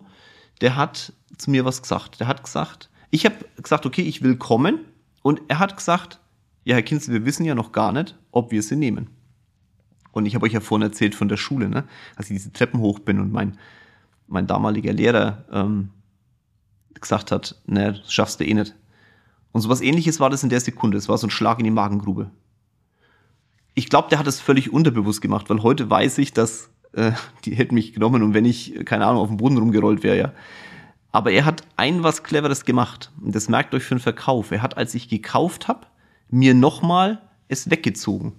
der hat zu mir was gesagt. Der hat gesagt, ich habe gesagt, okay, ich will kommen. Und er hat gesagt, ja, Herr Kinzel, wir wissen ja noch gar nicht, ob wir sie nehmen. Und ich habe euch ja vorhin erzählt von der Schule, ne? als ich diese Treppen hoch bin und mein, mein damaliger Lehrer ähm, gesagt hat, ne, das schaffst du eh nicht. Und sowas ähnliches war das in der Sekunde. Es war so ein Schlag in die Magengrube. Ich glaube, der hat es völlig unterbewusst gemacht, weil heute weiß ich, dass äh, die hätten mich genommen und wenn ich, keine Ahnung, auf dem Boden rumgerollt wäre, ja. Aber er hat ein was Cleveres gemacht. Und das merkt euch für den Verkauf. Er hat, als ich gekauft habe, mir nochmal es weggezogen.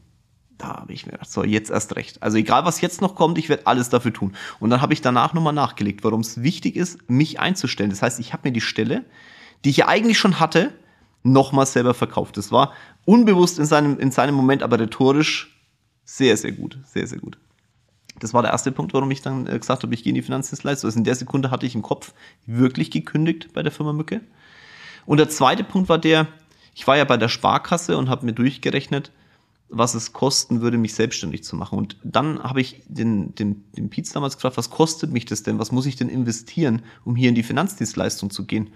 Da habe ich mir gedacht, so, jetzt erst recht. Also egal, was jetzt noch kommt, ich werde alles dafür tun. Und dann habe ich danach nochmal nachgelegt, warum es wichtig ist, mich einzustellen. Das heißt, ich habe mir die Stelle, die ich ja eigentlich schon hatte, nochmal selber verkauft. Das war unbewusst in seinem, in seinem Moment, aber rhetorisch sehr, sehr gut. Sehr, sehr gut. Das war der erste Punkt, warum ich dann äh, gesagt habe, ich gehe in die Finanzdienstleistung. Also in der Sekunde hatte ich im Kopf wirklich gekündigt bei der Firma Mücke. Und der zweite Punkt war der, ich war ja bei der Sparkasse und habe mir durchgerechnet, was es kosten würde, mich selbstständig zu machen. Und dann habe ich den, den, den Pietz damals gefragt, was kostet mich das denn? Was muss ich denn investieren, um hier in die Finanzdienstleistung zu gehen?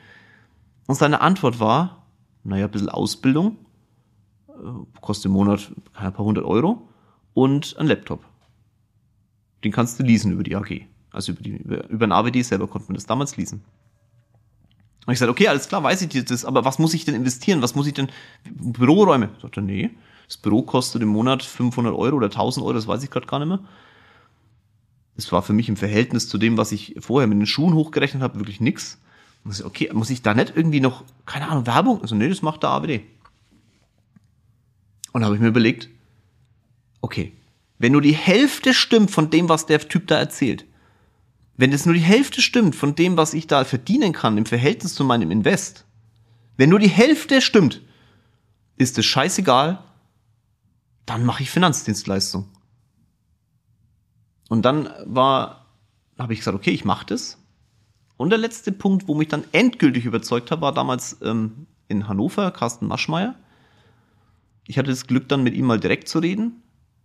Und seine Antwort war, naja, ein bisschen Ausbildung, äh, kostet im Monat ein paar hundert Euro und ein Laptop. Den kannst du leasen über die AG. Also über, die, über, über ein AWD selber konnte man das damals leasen. Und ich sagte, okay, alles klar, weiß ich das, aber was muss ich denn investieren? Was muss ich denn, Büroräume? Ich sagte, nee, das Büro kostet im Monat 500 Euro oder 1000 Euro, das weiß ich gerade gar nicht mehr. Das war für mich im Verhältnis zu dem, was ich vorher mit den Schuhen hochgerechnet habe, wirklich nix. Ich, okay, muss ich da nicht irgendwie noch, keine Ahnung, Werbung? Also nee, das macht der AWD. Und da habe ich mir überlegt, okay, wenn nur die Hälfte stimmt von dem, was der Typ da erzählt, wenn es nur die Hälfte stimmt von dem, was ich da verdienen kann im Verhältnis zu meinem Invest, wenn nur die Hälfte stimmt, ist es scheißegal, dann mache ich Finanzdienstleistung. Und dann war, habe ich gesagt, okay, ich mache das. Und der letzte Punkt, wo mich dann endgültig überzeugt hat, war damals ähm, in Hannover, Carsten Maschmeyer. Ich hatte das Glück, dann mit ihm mal direkt zu reden,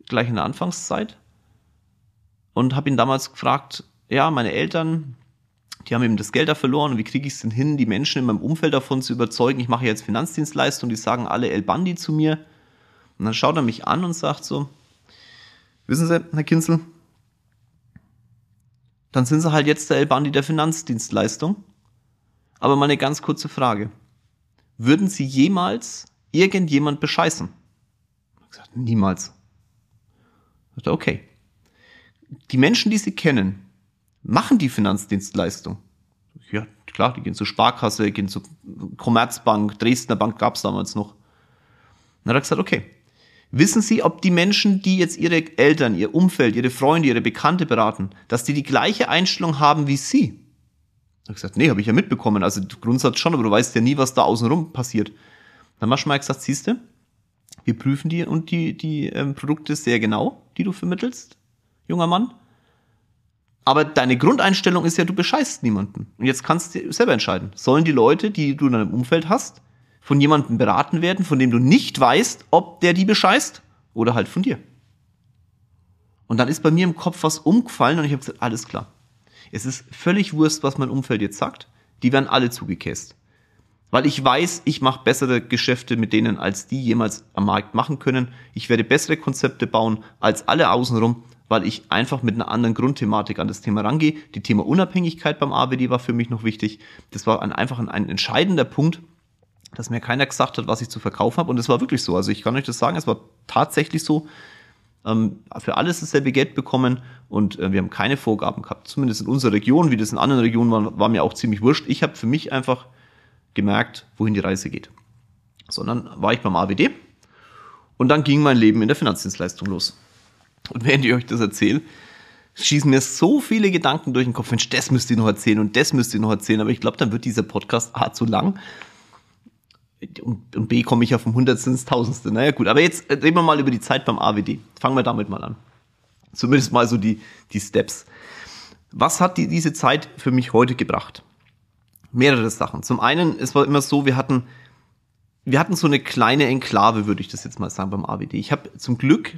gleich in der Anfangszeit. Und habe ihn damals gefragt, ja, meine Eltern, die haben eben das Geld da verloren und wie kriege ich es denn hin, die Menschen in meinem Umfeld davon zu überzeugen, ich mache jetzt Finanzdienstleistung, die sagen alle El Bandi zu mir. Und dann schaut er mich an und sagt so, wissen Sie, Herr Kinzel, dann sind Sie halt jetzt der El-Bandi der Finanzdienstleistung. Aber mal eine ganz kurze Frage. Würden Sie jemals irgendjemand bescheißen? Ich gesagt, niemals. Dachte, okay. Die Menschen, die Sie kennen, machen die Finanzdienstleistung. Ja, klar, die gehen zur Sparkasse, gehen zur Commerzbank, Dresdner Bank gab es damals noch. dann hat er gesagt, okay, Wissen Sie, ob die Menschen, die jetzt ihre Eltern, ihr Umfeld, ihre Freunde, ihre Bekannte beraten, dass die die gleiche Einstellung haben wie Sie? Ich habe gesagt, nee, habe ich ja mitbekommen. Also Grundsatz schon, aber du weißt ja nie, was da außenrum passiert. Dann hast du mal gesagt, siehst du, wir prüfen die und die, die ähm, Produkte sehr genau, die du vermittelst, junger Mann. Aber deine Grundeinstellung ist ja, du bescheißt niemanden. Und jetzt kannst du selber entscheiden. Sollen die Leute, die du in deinem Umfeld hast, von jemandem beraten werden, von dem du nicht weißt, ob der die bescheißt oder halt von dir. Und dann ist bei mir im Kopf was umgefallen und ich habe gesagt, alles klar. Es ist völlig Wurst, was mein Umfeld jetzt sagt. Die werden alle zugekäst. Weil ich weiß, ich mache bessere Geschäfte mit denen, als die jemals am Markt machen können. Ich werde bessere Konzepte bauen als alle außenrum, weil ich einfach mit einer anderen Grundthematik an das Thema rangehe. Die Thema Unabhängigkeit beim AWD war für mich noch wichtig. Das war ein, einfach ein, ein entscheidender Punkt, dass mir keiner gesagt hat, was ich zu verkaufen habe. Und es war wirklich so. Also ich kann euch das sagen, es war tatsächlich so. Ähm, für alles dasselbe Geld bekommen und äh, wir haben keine Vorgaben gehabt. Zumindest in unserer Region, wie das in anderen Regionen war, war mir auch ziemlich wurscht. Ich habe für mich einfach gemerkt, wohin die Reise geht. Sondern war ich beim AWD und dann ging mein Leben in der Finanzdienstleistung los. Und während ich euch das erzähle, schießen mir so viele Gedanken durch den Kopf, Mensch, das müsst ihr noch erzählen und das müsst ihr noch erzählen, aber ich glaube, dann wird dieser Podcast A zu lang und, B komme ich ja vom Hundertsten ins Tausendste. Naja, gut, aber jetzt reden wir mal über die Zeit beim AWD. Fangen wir damit mal an. Zumindest mal so die, die Steps. Was hat die, diese Zeit für mich heute gebracht? Mehrere Sachen. Zum einen, es war immer so, wir hatten, wir hatten so eine kleine Enklave, würde ich das jetzt mal sagen, beim AWD. Ich habe zum Glück,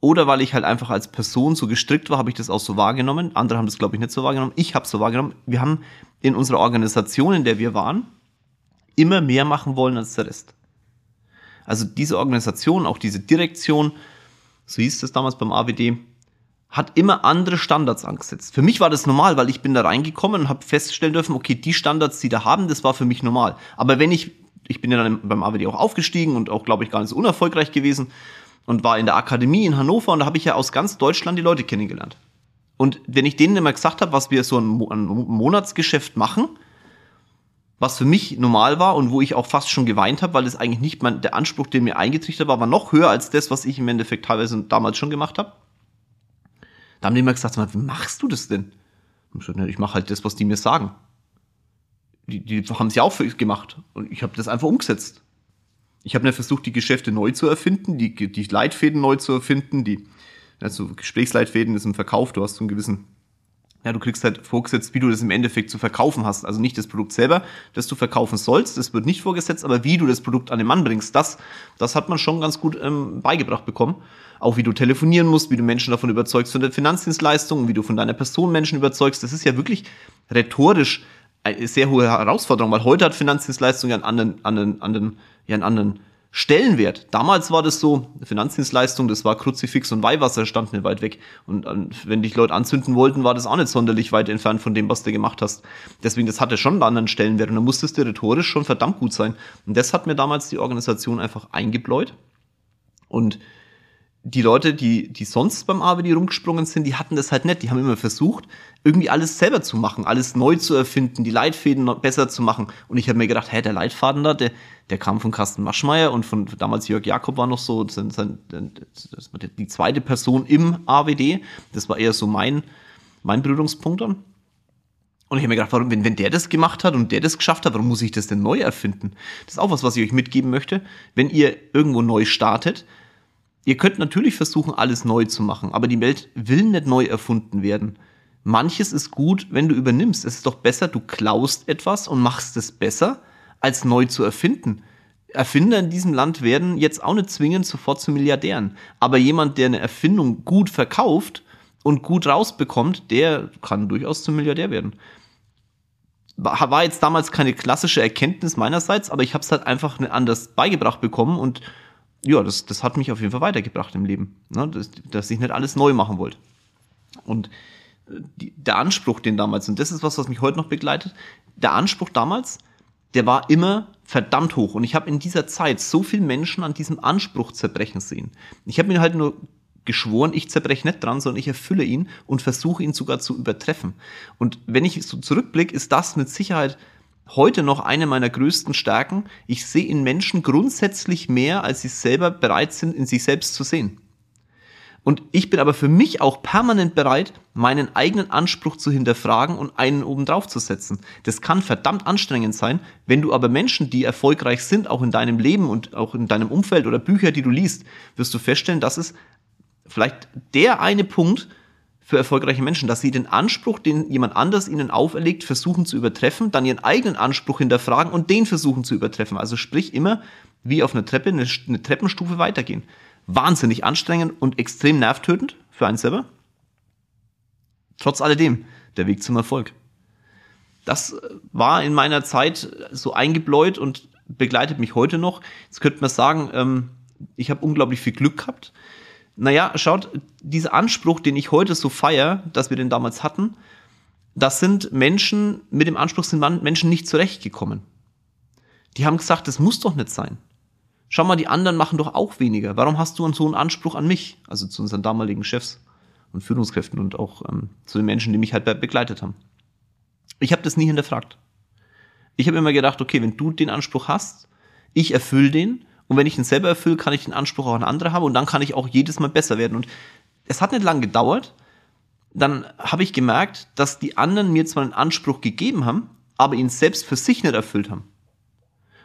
oder weil ich halt einfach als Person so gestrickt war, habe ich das auch so wahrgenommen. Andere haben das, glaube ich, nicht so wahrgenommen. Ich habe es so wahrgenommen. Wir haben in unserer Organisation, in der wir waren, immer mehr machen wollen als der Rest. Also diese Organisation, auch diese Direktion, so hieß es damals beim AWD, hat immer andere Standards angesetzt. Für mich war das normal, weil ich bin da reingekommen und habe feststellen dürfen, okay, die Standards, die da haben, das war für mich normal. Aber wenn ich, ich bin ja dann beim AWD auch aufgestiegen und auch, glaube ich, gar nicht so unerfolgreich gewesen und war in der Akademie in Hannover und da habe ich ja aus ganz Deutschland die Leute kennengelernt. Und wenn ich denen immer gesagt habe, was wir so ein Monatsgeschäft machen, was für mich normal war und wo ich auch fast schon geweint habe, weil es eigentlich nicht mein, der Anspruch, den mir eingetrichtert war, war noch höher als das, was ich im Endeffekt teilweise damals schon gemacht habe. Da haben die immer gesagt, wie machst du das denn? Ich mache halt das, was die mir sagen. Die, die haben es ja auch für gemacht und ich habe das einfach umgesetzt. Ich habe nicht versucht, die Geschäfte neu zu erfinden, die, die Leitfäden neu zu erfinden, die also Gesprächsleitfäden ist im Verkauf, du hast so einen gewissen ja, du kriegst halt vorgesetzt, wie du das im Endeffekt zu verkaufen hast. Also nicht das Produkt selber, das du verkaufen sollst, das wird nicht vorgesetzt, aber wie du das Produkt an den Mann bringst, das, das hat man schon ganz gut ähm, beigebracht bekommen. Auch wie du telefonieren musst, wie du Menschen davon überzeugst von der Finanzdienstleistung, wie du von deiner Person Menschen überzeugst. Das ist ja wirklich rhetorisch eine sehr hohe Herausforderung, weil heute hat Finanzdienstleistung ja einen anderen, anderen, anderen, ja einen anderen Stellenwert. Damals war das so, Finanzdienstleistung, das war Kruzifix und Weihwasser, stand nicht weit weg. Und wenn dich Leute anzünden wollten, war das auch nicht sonderlich weit entfernt von dem, was du gemacht hast. Deswegen, das hatte schon einen anderen Stellenwert und da musstest du rhetorisch schon verdammt gut sein. Und das hat mir damals die Organisation einfach eingebläut. Und die Leute, die, die sonst beim AWD rumgesprungen sind, die hatten das halt nicht. Die haben immer versucht, irgendwie alles selber zu machen, alles neu zu erfinden, die Leitfäden besser zu machen. Und ich habe mir gedacht, hä, der Leitfaden da, der, der kam von Carsten Maschmeyer und von damals Jörg Jakob war noch so sein, sein, das war die zweite Person im AWD. Das war eher so mein, mein Berührungspunkt dann. Und ich habe mir gedacht, warum, wenn, wenn der das gemacht hat und der das geschafft hat, warum muss ich das denn neu erfinden? Das ist auch was, was ich euch mitgeben möchte. Wenn ihr irgendwo neu startet, Ihr könnt natürlich versuchen, alles neu zu machen, aber die Welt will nicht neu erfunden werden. Manches ist gut, wenn du übernimmst. Es ist doch besser, du klaust etwas und machst es besser, als neu zu erfinden. Erfinder in diesem Land werden jetzt auch nicht zwingend sofort zu Milliardären. Aber jemand, der eine Erfindung gut verkauft und gut rausbekommt, der kann durchaus zum Milliardär werden. War jetzt damals keine klassische Erkenntnis meinerseits, aber ich habe es halt einfach anders beigebracht bekommen und ja, das, das hat mich auf jeden Fall weitergebracht im Leben, ne? dass, dass ich nicht alles neu machen wollte. Und äh, die, der Anspruch, den damals, und das ist was, was mich heute noch begleitet, der Anspruch damals, der war immer verdammt hoch. Und ich habe in dieser Zeit so viele Menschen an diesem Anspruch zerbrechen sehen. Ich habe mir halt nur geschworen, ich zerbreche nicht dran, sondern ich erfülle ihn und versuche ihn sogar zu übertreffen. Und wenn ich so zurückblicke, ist das mit Sicherheit heute noch eine meiner größten Stärken. Ich sehe in Menschen grundsätzlich mehr, als sie selber bereit sind, in sich selbst zu sehen. Und ich bin aber für mich auch permanent bereit, meinen eigenen Anspruch zu hinterfragen und einen obendrauf zu setzen. Das kann verdammt anstrengend sein, wenn du aber Menschen, die erfolgreich sind, auch in deinem Leben und auch in deinem Umfeld oder Bücher, die du liest, wirst du feststellen, dass es vielleicht der eine Punkt, für erfolgreiche Menschen, dass sie den Anspruch, den jemand anders ihnen auferlegt, versuchen zu übertreffen, dann ihren eigenen Anspruch hinterfragen und den versuchen zu übertreffen. Also sprich immer wie auf einer Treppe eine, Treppenstufe weitergehen. Wahnsinnig anstrengend und extrem nervtötend für einen selber. Trotz alledem der Weg zum Erfolg. Das war in meiner Zeit so eingebläut und begleitet mich heute noch. Jetzt könnte man sagen, ähm, ich habe unglaublich viel Glück gehabt naja, schaut, dieser Anspruch, den ich heute so feier, dass wir den damals hatten, das sind Menschen, mit dem Anspruch sind Menschen nicht zurechtgekommen. Die haben gesagt, das muss doch nicht sein. Schau mal, die anderen machen doch auch weniger. Warum hast du so einen Anspruch an mich? Also zu unseren damaligen Chefs und Führungskräften und auch ähm, zu den Menschen, die mich halt begleitet haben. Ich habe das nie hinterfragt. Ich habe immer gedacht, okay, wenn du den Anspruch hast, ich erfülle den und wenn ich ihn selber erfülle, kann ich den Anspruch auch an andere haben und dann kann ich auch jedes Mal besser werden. Und es hat nicht lange gedauert. Dann habe ich gemerkt, dass die anderen mir zwar einen Anspruch gegeben haben, aber ihn selbst für sich nicht erfüllt haben.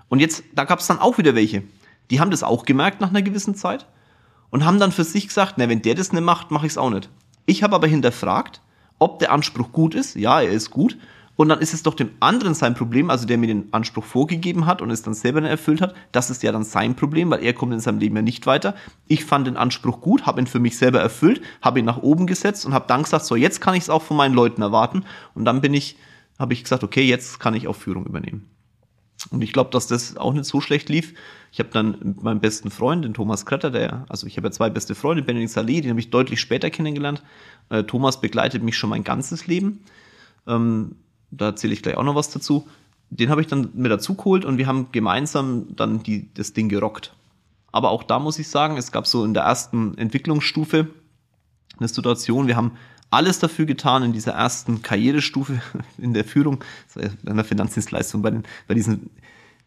Und jetzt, da gab es dann auch wieder welche. Die haben das auch gemerkt nach einer gewissen Zeit und haben dann für sich gesagt, na, wenn der das nicht macht, mache ich es auch nicht. Ich habe aber hinterfragt, ob der Anspruch gut ist. Ja, er ist gut. Und dann ist es doch dem anderen sein Problem, also der mir den Anspruch vorgegeben hat und es dann selber nicht erfüllt hat. Das ist ja dann sein Problem, weil er kommt in seinem Leben ja nicht weiter. Ich fand den Anspruch gut, habe ihn für mich selber erfüllt, habe ihn nach oben gesetzt und habe dann gesagt, so jetzt kann ich es auch von meinen Leuten erwarten. Und dann bin ich, habe ich gesagt, okay, jetzt kann ich auch Führung übernehmen. Und ich glaube, dass das auch nicht so schlecht lief. Ich habe dann mit meinem besten Freund, den Thomas Kretter, der, also ich habe ja zwei beste Freunde, Benedikt Saleh, den habe ich deutlich später kennengelernt. Äh, Thomas begleitet mich schon mein ganzes Leben. Ähm, da erzähle ich gleich auch noch was dazu. Den habe ich dann mit dazu geholt und wir haben gemeinsam dann die, das Ding gerockt. Aber auch da muss ich sagen, es gab so in der ersten Entwicklungsstufe eine Situation, wir haben alles dafür getan in dieser ersten Karrierestufe in der Führung, in der Finanzdienstleistung, bei, den, bei diesen,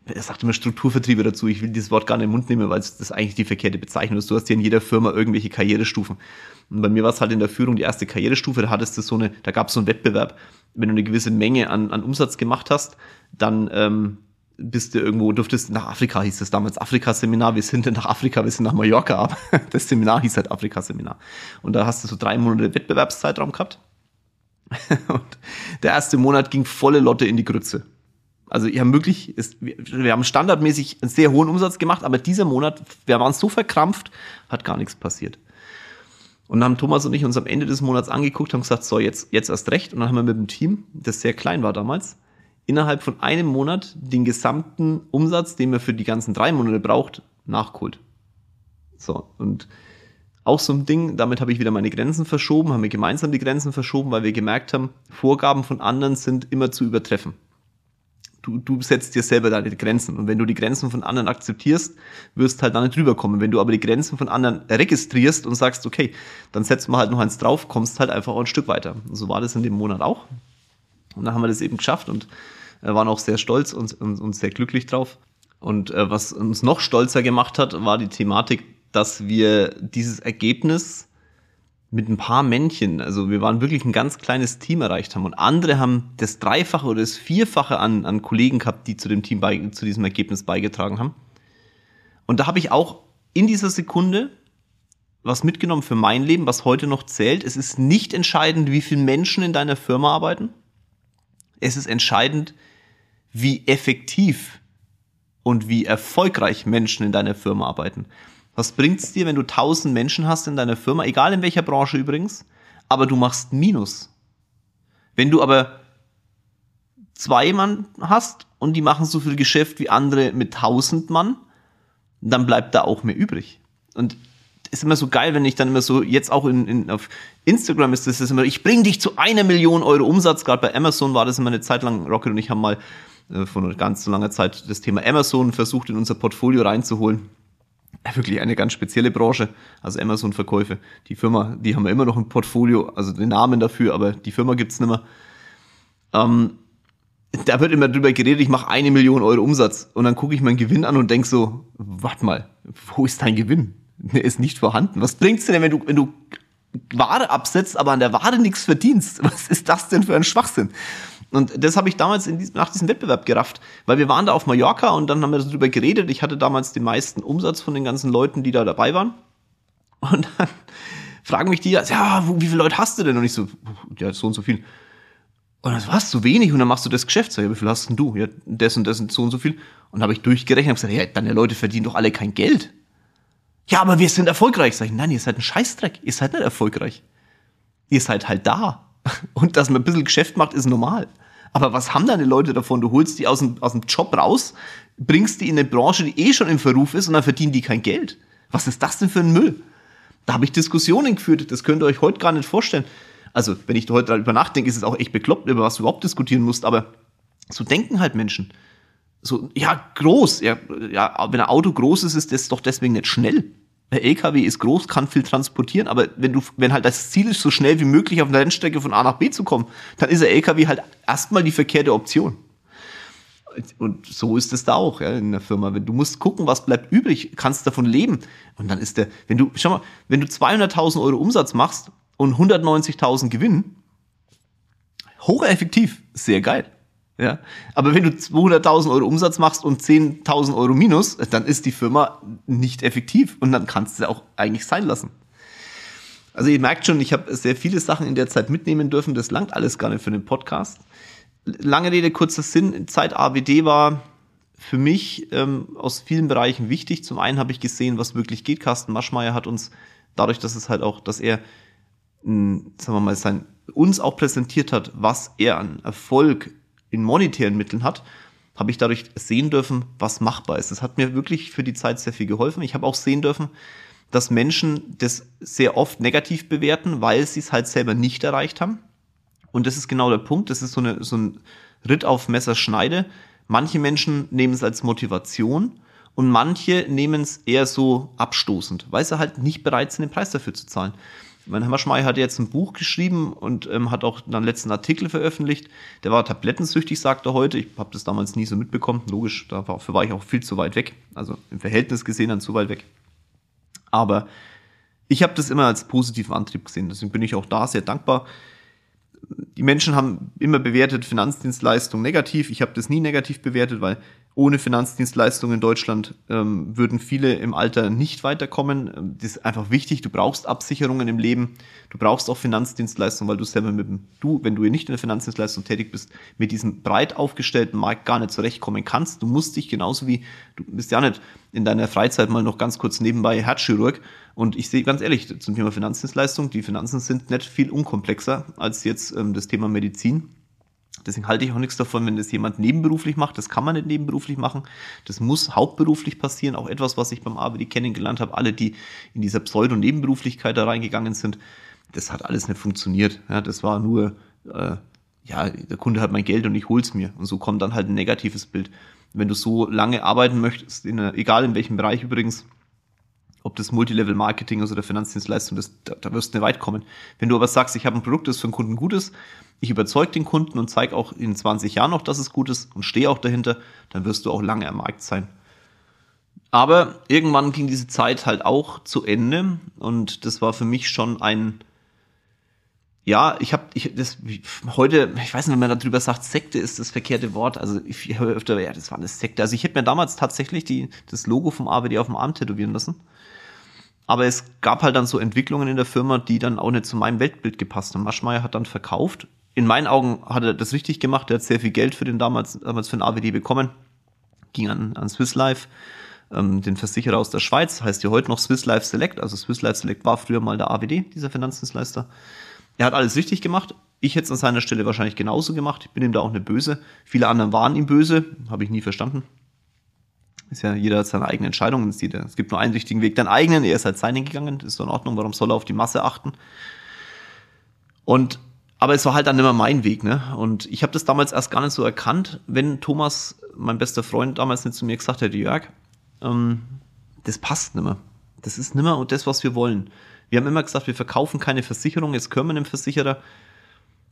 er sagt immer Strukturvertriebe dazu, ich will dieses Wort gar nicht in den Mund nehmen, weil es das eigentlich die verkehrte Bezeichnung ist. Du hast ja in jeder Firma irgendwelche Karrierestufen. Und bei mir war es halt in der Führung die erste Karrierestufe, da hattest du so eine, da gab es so einen Wettbewerb, wenn du eine gewisse Menge an, an Umsatz gemacht hast, dann ähm, bist du irgendwo, durftest nach Afrika, hieß es damals Afrika-Seminar, wir sind nach Afrika, wir sind nach Mallorca, aber das Seminar hieß halt Afrika-Seminar. Und da hast du so drei Monate Wettbewerbszeitraum gehabt. Und der erste Monat ging volle Lotte in die Grütze. Also wir haben wirklich, wir haben standardmäßig einen sehr hohen Umsatz gemacht, aber dieser Monat, wir waren so verkrampft, hat gar nichts passiert. Und dann haben Thomas und ich uns am Ende des Monats angeguckt, haben gesagt, so, jetzt, jetzt erst recht. Und dann haben wir mit dem Team, das sehr klein war damals, innerhalb von einem Monat den gesamten Umsatz, den wir für die ganzen drei Monate braucht, nachgeholt. So, und auch so ein Ding, damit habe ich wieder meine Grenzen verschoben, haben wir gemeinsam die Grenzen verschoben, weil wir gemerkt haben, Vorgaben von anderen sind immer zu übertreffen du, du setzt dir selber deine Grenzen. Und wenn du die Grenzen von anderen akzeptierst, wirst halt da nicht drüber kommen. Wenn du aber die Grenzen von anderen registrierst und sagst, okay, dann setzt man halt noch eins drauf, kommst halt einfach auch ein Stück weiter. Und so war das in dem Monat auch. Und dann haben wir das eben geschafft und äh, waren auch sehr stolz und, und, und sehr glücklich drauf. Und äh, was uns noch stolzer gemacht hat, war die Thematik, dass wir dieses Ergebnis mit ein paar Männchen, also wir waren wirklich ein ganz kleines Team erreicht haben und andere haben das Dreifache oder das Vierfache an, an Kollegen gehabt, die zu dem Team bei, zu diesem Ergebnis beigetragen haben. Und da habe ich auch in dieser Sekunde was mitgenommen für mein Leben, was heute noch zählt. Es ist nicht entscheidend, wie viele Menschen in deiner Firma arbeiten. Es ist entscheidend, wie effektiv und wie erfolgreich Menschen in deiner Firma arbeiten. Was bringt's dir, wenn du tausend Menschen hast in deiner Firma, egal in welcher Branche übrigens, aber du machst Minus? Wenn du aber zwei Mann hast und die machen so viel Geschäft wie andere mit tausend Mann, dann bleibt da auch mehr übrig. Und ist immer so geil, wenn ich dann immer so, jetzt auch in, in auf Instagram ist das, das immer, ich bring dich zu einer Million Euro Umsatz. Gerade bei Amazon war das immer eine Zeit lang, Rocket und ich haben mal äh, vor einer ganz so langer Zeit das Thema Amazon versucht in unser Portfolio reinzuholen wirklich eine ganz spezielle Branche, also Amazon-Verkäufe. Die Firma, die haben wir immer noch im Portfolio, also den Namen dafür, aber die Firma gibt's nicht mehr. Ähm, da wird immer drüber geredet, ich mache eine Million Euro Umsatz und dann gucke ich meinen Gewinn an und denk so, warte mal, wo ist dein Gewinn? Der ist nicht vorhanden. Was bringt's denn, wenn du, wenn du Ware absetzt, aber an der Ware nichts verdienst? Was ist das denn für ein Schwachsinn? Und das habe ich damals diesem, nach diesem Wettbewerb gerafft, weil wir waren da auf Mallorca und dann haben wir darüber geredet. Ich hatte damals den meisten Umsatz von den ganzen Leuten, die da dabei waren. Und dann fragen mich die, ja, wie viele Leute hast du denn? Und ich so, ja, so und so viel. Und dann was, so wenig? Und dann machst du das Geschäft. Sag, ja, wie viel hast denn du? Ja, das und das und so und so viel. Und habe ich durchgerechnet und gesagt, ja, deine Leute verdienen doch alle kein Geld. Ja, aber wir sind erfolgreich. Sag ich, nein, ihr seid ein Scheißdreck. Ihr seid nicht erfolgreich. Ihr seid halt da. Und dass man ein bisschen Geschäft macht, ist normal. Aber was haben deine Leute davon? Du holst die aus dem, aus dem Job raus, bringst die in eine Branche, die eh schon im Verruf ist und dann verdienen die kein Geld. Was ist das denn für ein Müll? Da habe ich Diskussionen geführt, das könnt ihr euch heute gar nicht vorstellen. Also, wenn ich heute darüber nachdenke, ist es auch echt bekloppt, über was du überhaupt diskutieren musst, aber so denken halt Menschen. So, ja, groß, ja, ja, wenn ein Auto groß ist, ist das doch deswegen nicht schnell. Der LKW ist groß, kann viel transportieren, aber wenn du, wenn halt das Ziel ist, so schnell wie möglich auf einer Rennstrecke von A nach B zu kommen, dann ist der LKW halt erstmal die verkehrte Option. Und so ist es da auch ja, in der Firma. Du musst gucken, was bleibt übrig, kannst davon leben. Und dann ist der, wenn du, schau mal, wenn du 200.000 Euro Umsatz machst und 190.000 Gewinn, hocheffektiv, sehr geil. Ja? Aber wenn du 200.000 Euro Umsatz machst und 10.000 Euro Minus, dann ist die Firma nicht effektiv und dann kannst du sie auch eigentlich sein lassen. Also ihr merkt schon, ich habe sehr viele Sachen in der Zeit mitnehmen dürfen. Das langt alles gar nicht für den Podcast. Lange Rede, kurzer Sinn. Zeit AWD war für mich ähm, aus vielen Bereichen wichtig. Zum einen habe ich gesehen, was wirklich geht. Carsten Maschmeyer hat uns dadurch, dass es halt auch, dass er, mh, hm, sagen wir mal, sein, uns auch präsentiert hat, was er an Erfolg in monetären Mitteln hat, habe ich dadurch sehen dürfen, was machbar ist. Das hat mir wirklich für die Zeit sehr viel geholfen. Ich habe auch sehen dürfen, dass Menschen das sehr oft negativ bewerten, weil sie es halt selber nicht erreicht haben. Und das ist genau der Punkt. Das ist so, eine, so ein Ritt auf Messerschneide. Manche Menschen nehmen es als Motivation und manche nehmen es eher so abstoßend, weil sie halt nicht bereit sind, den Preis dafür zu zahlen. Mein Hammerschmeier hat jetzt ein Buch geschrieben und ähm, hat auch einen letzten Artikel veröffentlicht. Der war tablettensüchtig, sagt er heute. Ich habe das damals nie so mitbekommen. Logisch, dafür war ich auch viel zu weit weg. Also im Verhältnis gesehen dann zu weit weg. Aber ich habe das immer als positiven Antrieb gesehen. Deswegen bin ich auch da sehr dankbar. die Menschen haben immer bewertet Finanzdienstleistungen negativ. Ich habe das nie negativ bewertet, weil ohne Finanzdienstleistungen in Deutschland ähm, würden viele im Alter nicht weiterkommen. Ähm, das ist einfach wichtig. Du brauchst Absicherungen im Leben. Du brauchst auch Finanzdienstleistungen, weil du selber mit dem, du, wenn du nicht in der Finanzdienstleistung tätig bist, mit diesem breit aufgestellten Markt gar nicht zurechtkommen kannst. Du musst dich genauso wie, du bist ja nicht in deiner Freizeit mal noch ganz kurz nebenbei Herzchirurg. Und ich sehe ganz ehrlich zum Thema Finanzdienstleistung, die Finanzen sind nicht viel unkomplexer als jetzt ähm, das Thema Medizin Deswegen halte ich auch nichts davon, wenn das jemand nebenberuflich macht. Das kann man nicht nebenberuflich machen. Das muss hauptberuflich passieren. Auch etwas, was ich beim ABD kennengelernt habe. Alle, die in dieser Pseudo-Nebenberuflichkeit da reingegangen sind, das hat alles nicht funktioniert. Ja, das war nur, äh, ja, der Kunde hat mein Geld und ich hol's mir. Und so kommt dann halt ein negatives Bild. Wenn du so lange arbeiten möchtest, in egal in welchem Bereich übrigens, ob das Multilevel-Marketing ist oder Finanzdienstleistung, das, da, da wirst du nicht weit kommen. Wenn du aber sagst, ich habe ein Produkt, das für einen Kunden gut ist, ich überzeuge den Kunden und zeige auch in 20 Jahren noch, dass es gut ist und stehe auch dahinter, dann wirst du auch lange am Markt sein. Aber irgendwann ging diese Zeit halt auch zu Ende und das war für mich schon ein, ja, ich habe ich, das heute, ich weiß nicht, wenn man darüber sagt, Sekte ist das verkehrte Wort. Also ich höre öfter, ja, das war eine Sekte. Also ich hätte mir damals tatsächlich die, das Logo vom ABD auf dem Arm tätowieren lassen. Aber es gab halt dann so Entwicklungen in der Firma, die dann auch nicht zu meinem Weltbild gepasst haben. Maschmeyer hat dann verkauft. In meinen Augen hat er das richtig gemacht. Er hat sehr viel Geld für den damals, damals für den AWD bekommen. Ging an, an Swiss Life, ähm, den Versicherer aus der Schweiz. Heißt ja heute noch Swiss Life Select. Also Swiss Life Select war früher mal der AWD, dieser Finanzdienstleister. Er hat alles richtig gemacht. Ich hätte es an seiner Stelle wahrscheinlich genauso gemacht. Ich bin ihm da auch nicht böse. Viele anderen waren ihm böse. Habe ich nie verstanden. Ist ja jeder hat seine eigene Entscheidung. Es gibt nur einen richtigen Weg, den eigenen. Er ist halt seinen gegangen. Ist so in Ordnung. Warum soll er auf die Masse achten? Und aber es war halt dann immer mein Weg, ne? Und ich habe das damals erst gar nicht so erkannt, wenn Thomas, mein bester Freund, damals nicht zu mir gesagt hätte, Jörg, ähm, das passt nimmer. Das ist nimmer und das, was wir wollen. Wir haben immer gesagt, wir verkaufen keine Versicherung, jetzt können wir einem Versicherer.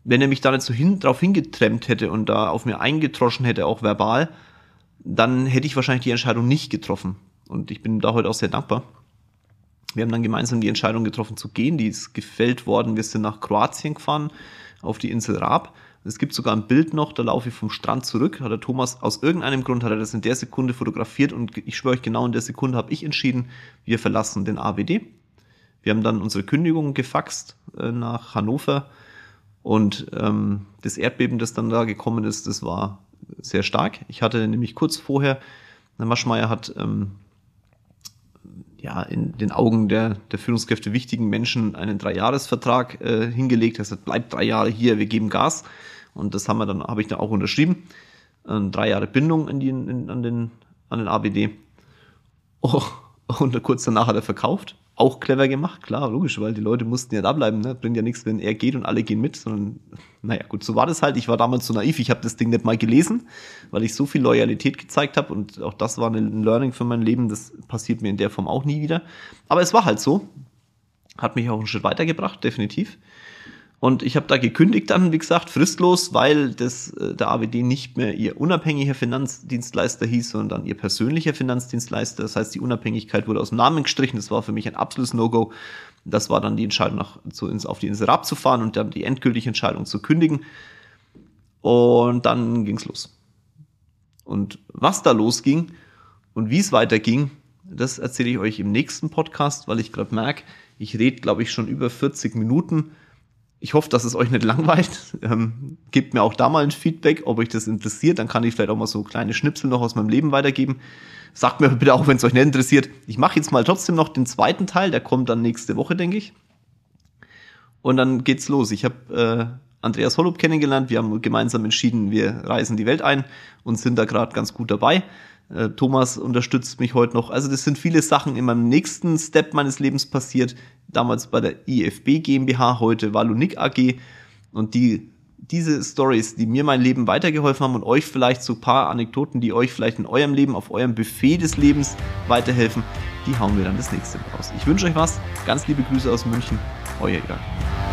Wenn er mich da nicht so hin, drauf hingetrennt hätte und da auf mir eingetroschen hätte, auch verbal, dann hätte ich wahrscheinlich die Entscheidung nicht getroffen. Und ich bin da heute auch sehr dankbar. Wir haben dann gemeinsam die Entscheidung getroffen zu gehen. Die ist gefällt worden. Wir sind nach Kroatien gefahren, auf die Insel Raab. Es gibt sogar ein Bild noch, da laufe ich vom Strand zurück. Hat der Thomas aus irgendeinem Grund hat er das in der Sekunde fotografiert und ich schwöre euch, genau in der Sekunde habe ich entschieden, wir verlassen den AWD. Wir haben dann unsere Kündigung gefaxt äh, nach Hannover und ähm, das Erdbeben, das dann da gekommen ist, das war sehr stark. Ich hatte nämlich kurz vorher, der Maschmeyer hat ähm, ja in den Augen der, der Führungskräfte wichtigen Menschen einen Dreijahresvertrag äh, hingelegt. Er sagt, bleibt drei Jahre hier, wir geben Gas. Und das haben wir dann, habe ich dann auch unterschrieben. Ähm, drei Jahre Bindung in die, in, an, den, an den ABD. Oh, und kurz danach hat er verkauft auch clever gemacht, klar, logisch, weil die Leute mussten ja da bleiben, ne? Bringt ja nichts, wenn er geht und alle gehen mit, sondern naja, gut, so war das halt. Ich war damals so naiv, ich habe das Ding nicht mal gelesen, weil ich so viel Loyalität gezeigt habe und auch das war ein Learning für mein Leben, das passiert mir in der Form auch nie wieder. Aber es war halt so. Hat mich auch einen Schritt weitergebracht, definitiv. Und ich habe da gekündigt dann, wie gesagt, fristlos, weil das, äh, der AWD nicht mehr ihr unabhängiger Finanzdienstleister hieß, sondern ihr persönlicher Finanzdienstleister. Das heißt, die Unabhängigkeit wurde aus dem Namen gestrichen. Das war für mich ein absolutes No-Go. Das war dann die Entscheidung, nach, zu, ins, auf die Insel abzufahren und dann die endgültige Entscheidung zu kündigen. Und dann ging's los. Und was da losging und wie es weiterging, das erzähle ich euch im nächsten Podcast, weil ich gerade merke, ich rede, glaube ich, schon über 40 Minuten ich hoffe, dass es euch nicht langweilt. Ähm, gebt mir auch da mal ein Feedback, ob euch das interessiert. Dann kann ich vielleicht auch mal so kleine Schnipsel noch aus meinem Leben weitergeben. Sagt mir bitte auch, wenn es euch nicht interessiert. Ich mache jetzt mal trotzdem noch den zweiten Teil. Der kommt dann nächste Woche, denke ich. Und dann geht's los. Ich habe äh, Andreas Holub kennengelernt. Wir haben gemeinsam entschieden, wir reisen die Welt ein und sind da gerade ganz gut dabei. Äh, Thomas unterstützt mich heute noch. Also das sind viele Sachen in meinem nächsten Step meines Lebens passiert. Damals bei der IFB GmbH, heute Walunik AG. Und die, diese Stories, die mir mein Leben weitergeholfen haben und euch vielleicht so ein paar Anekdoten, die euch vielleicht in eurem Leben, auf eurem Buffet des Lebens weiterhelfen, die hauen wir dann das nächste Mal raus. Ich wünsche euch was. Ganz liebe Grüße aus München. Euer Jörg.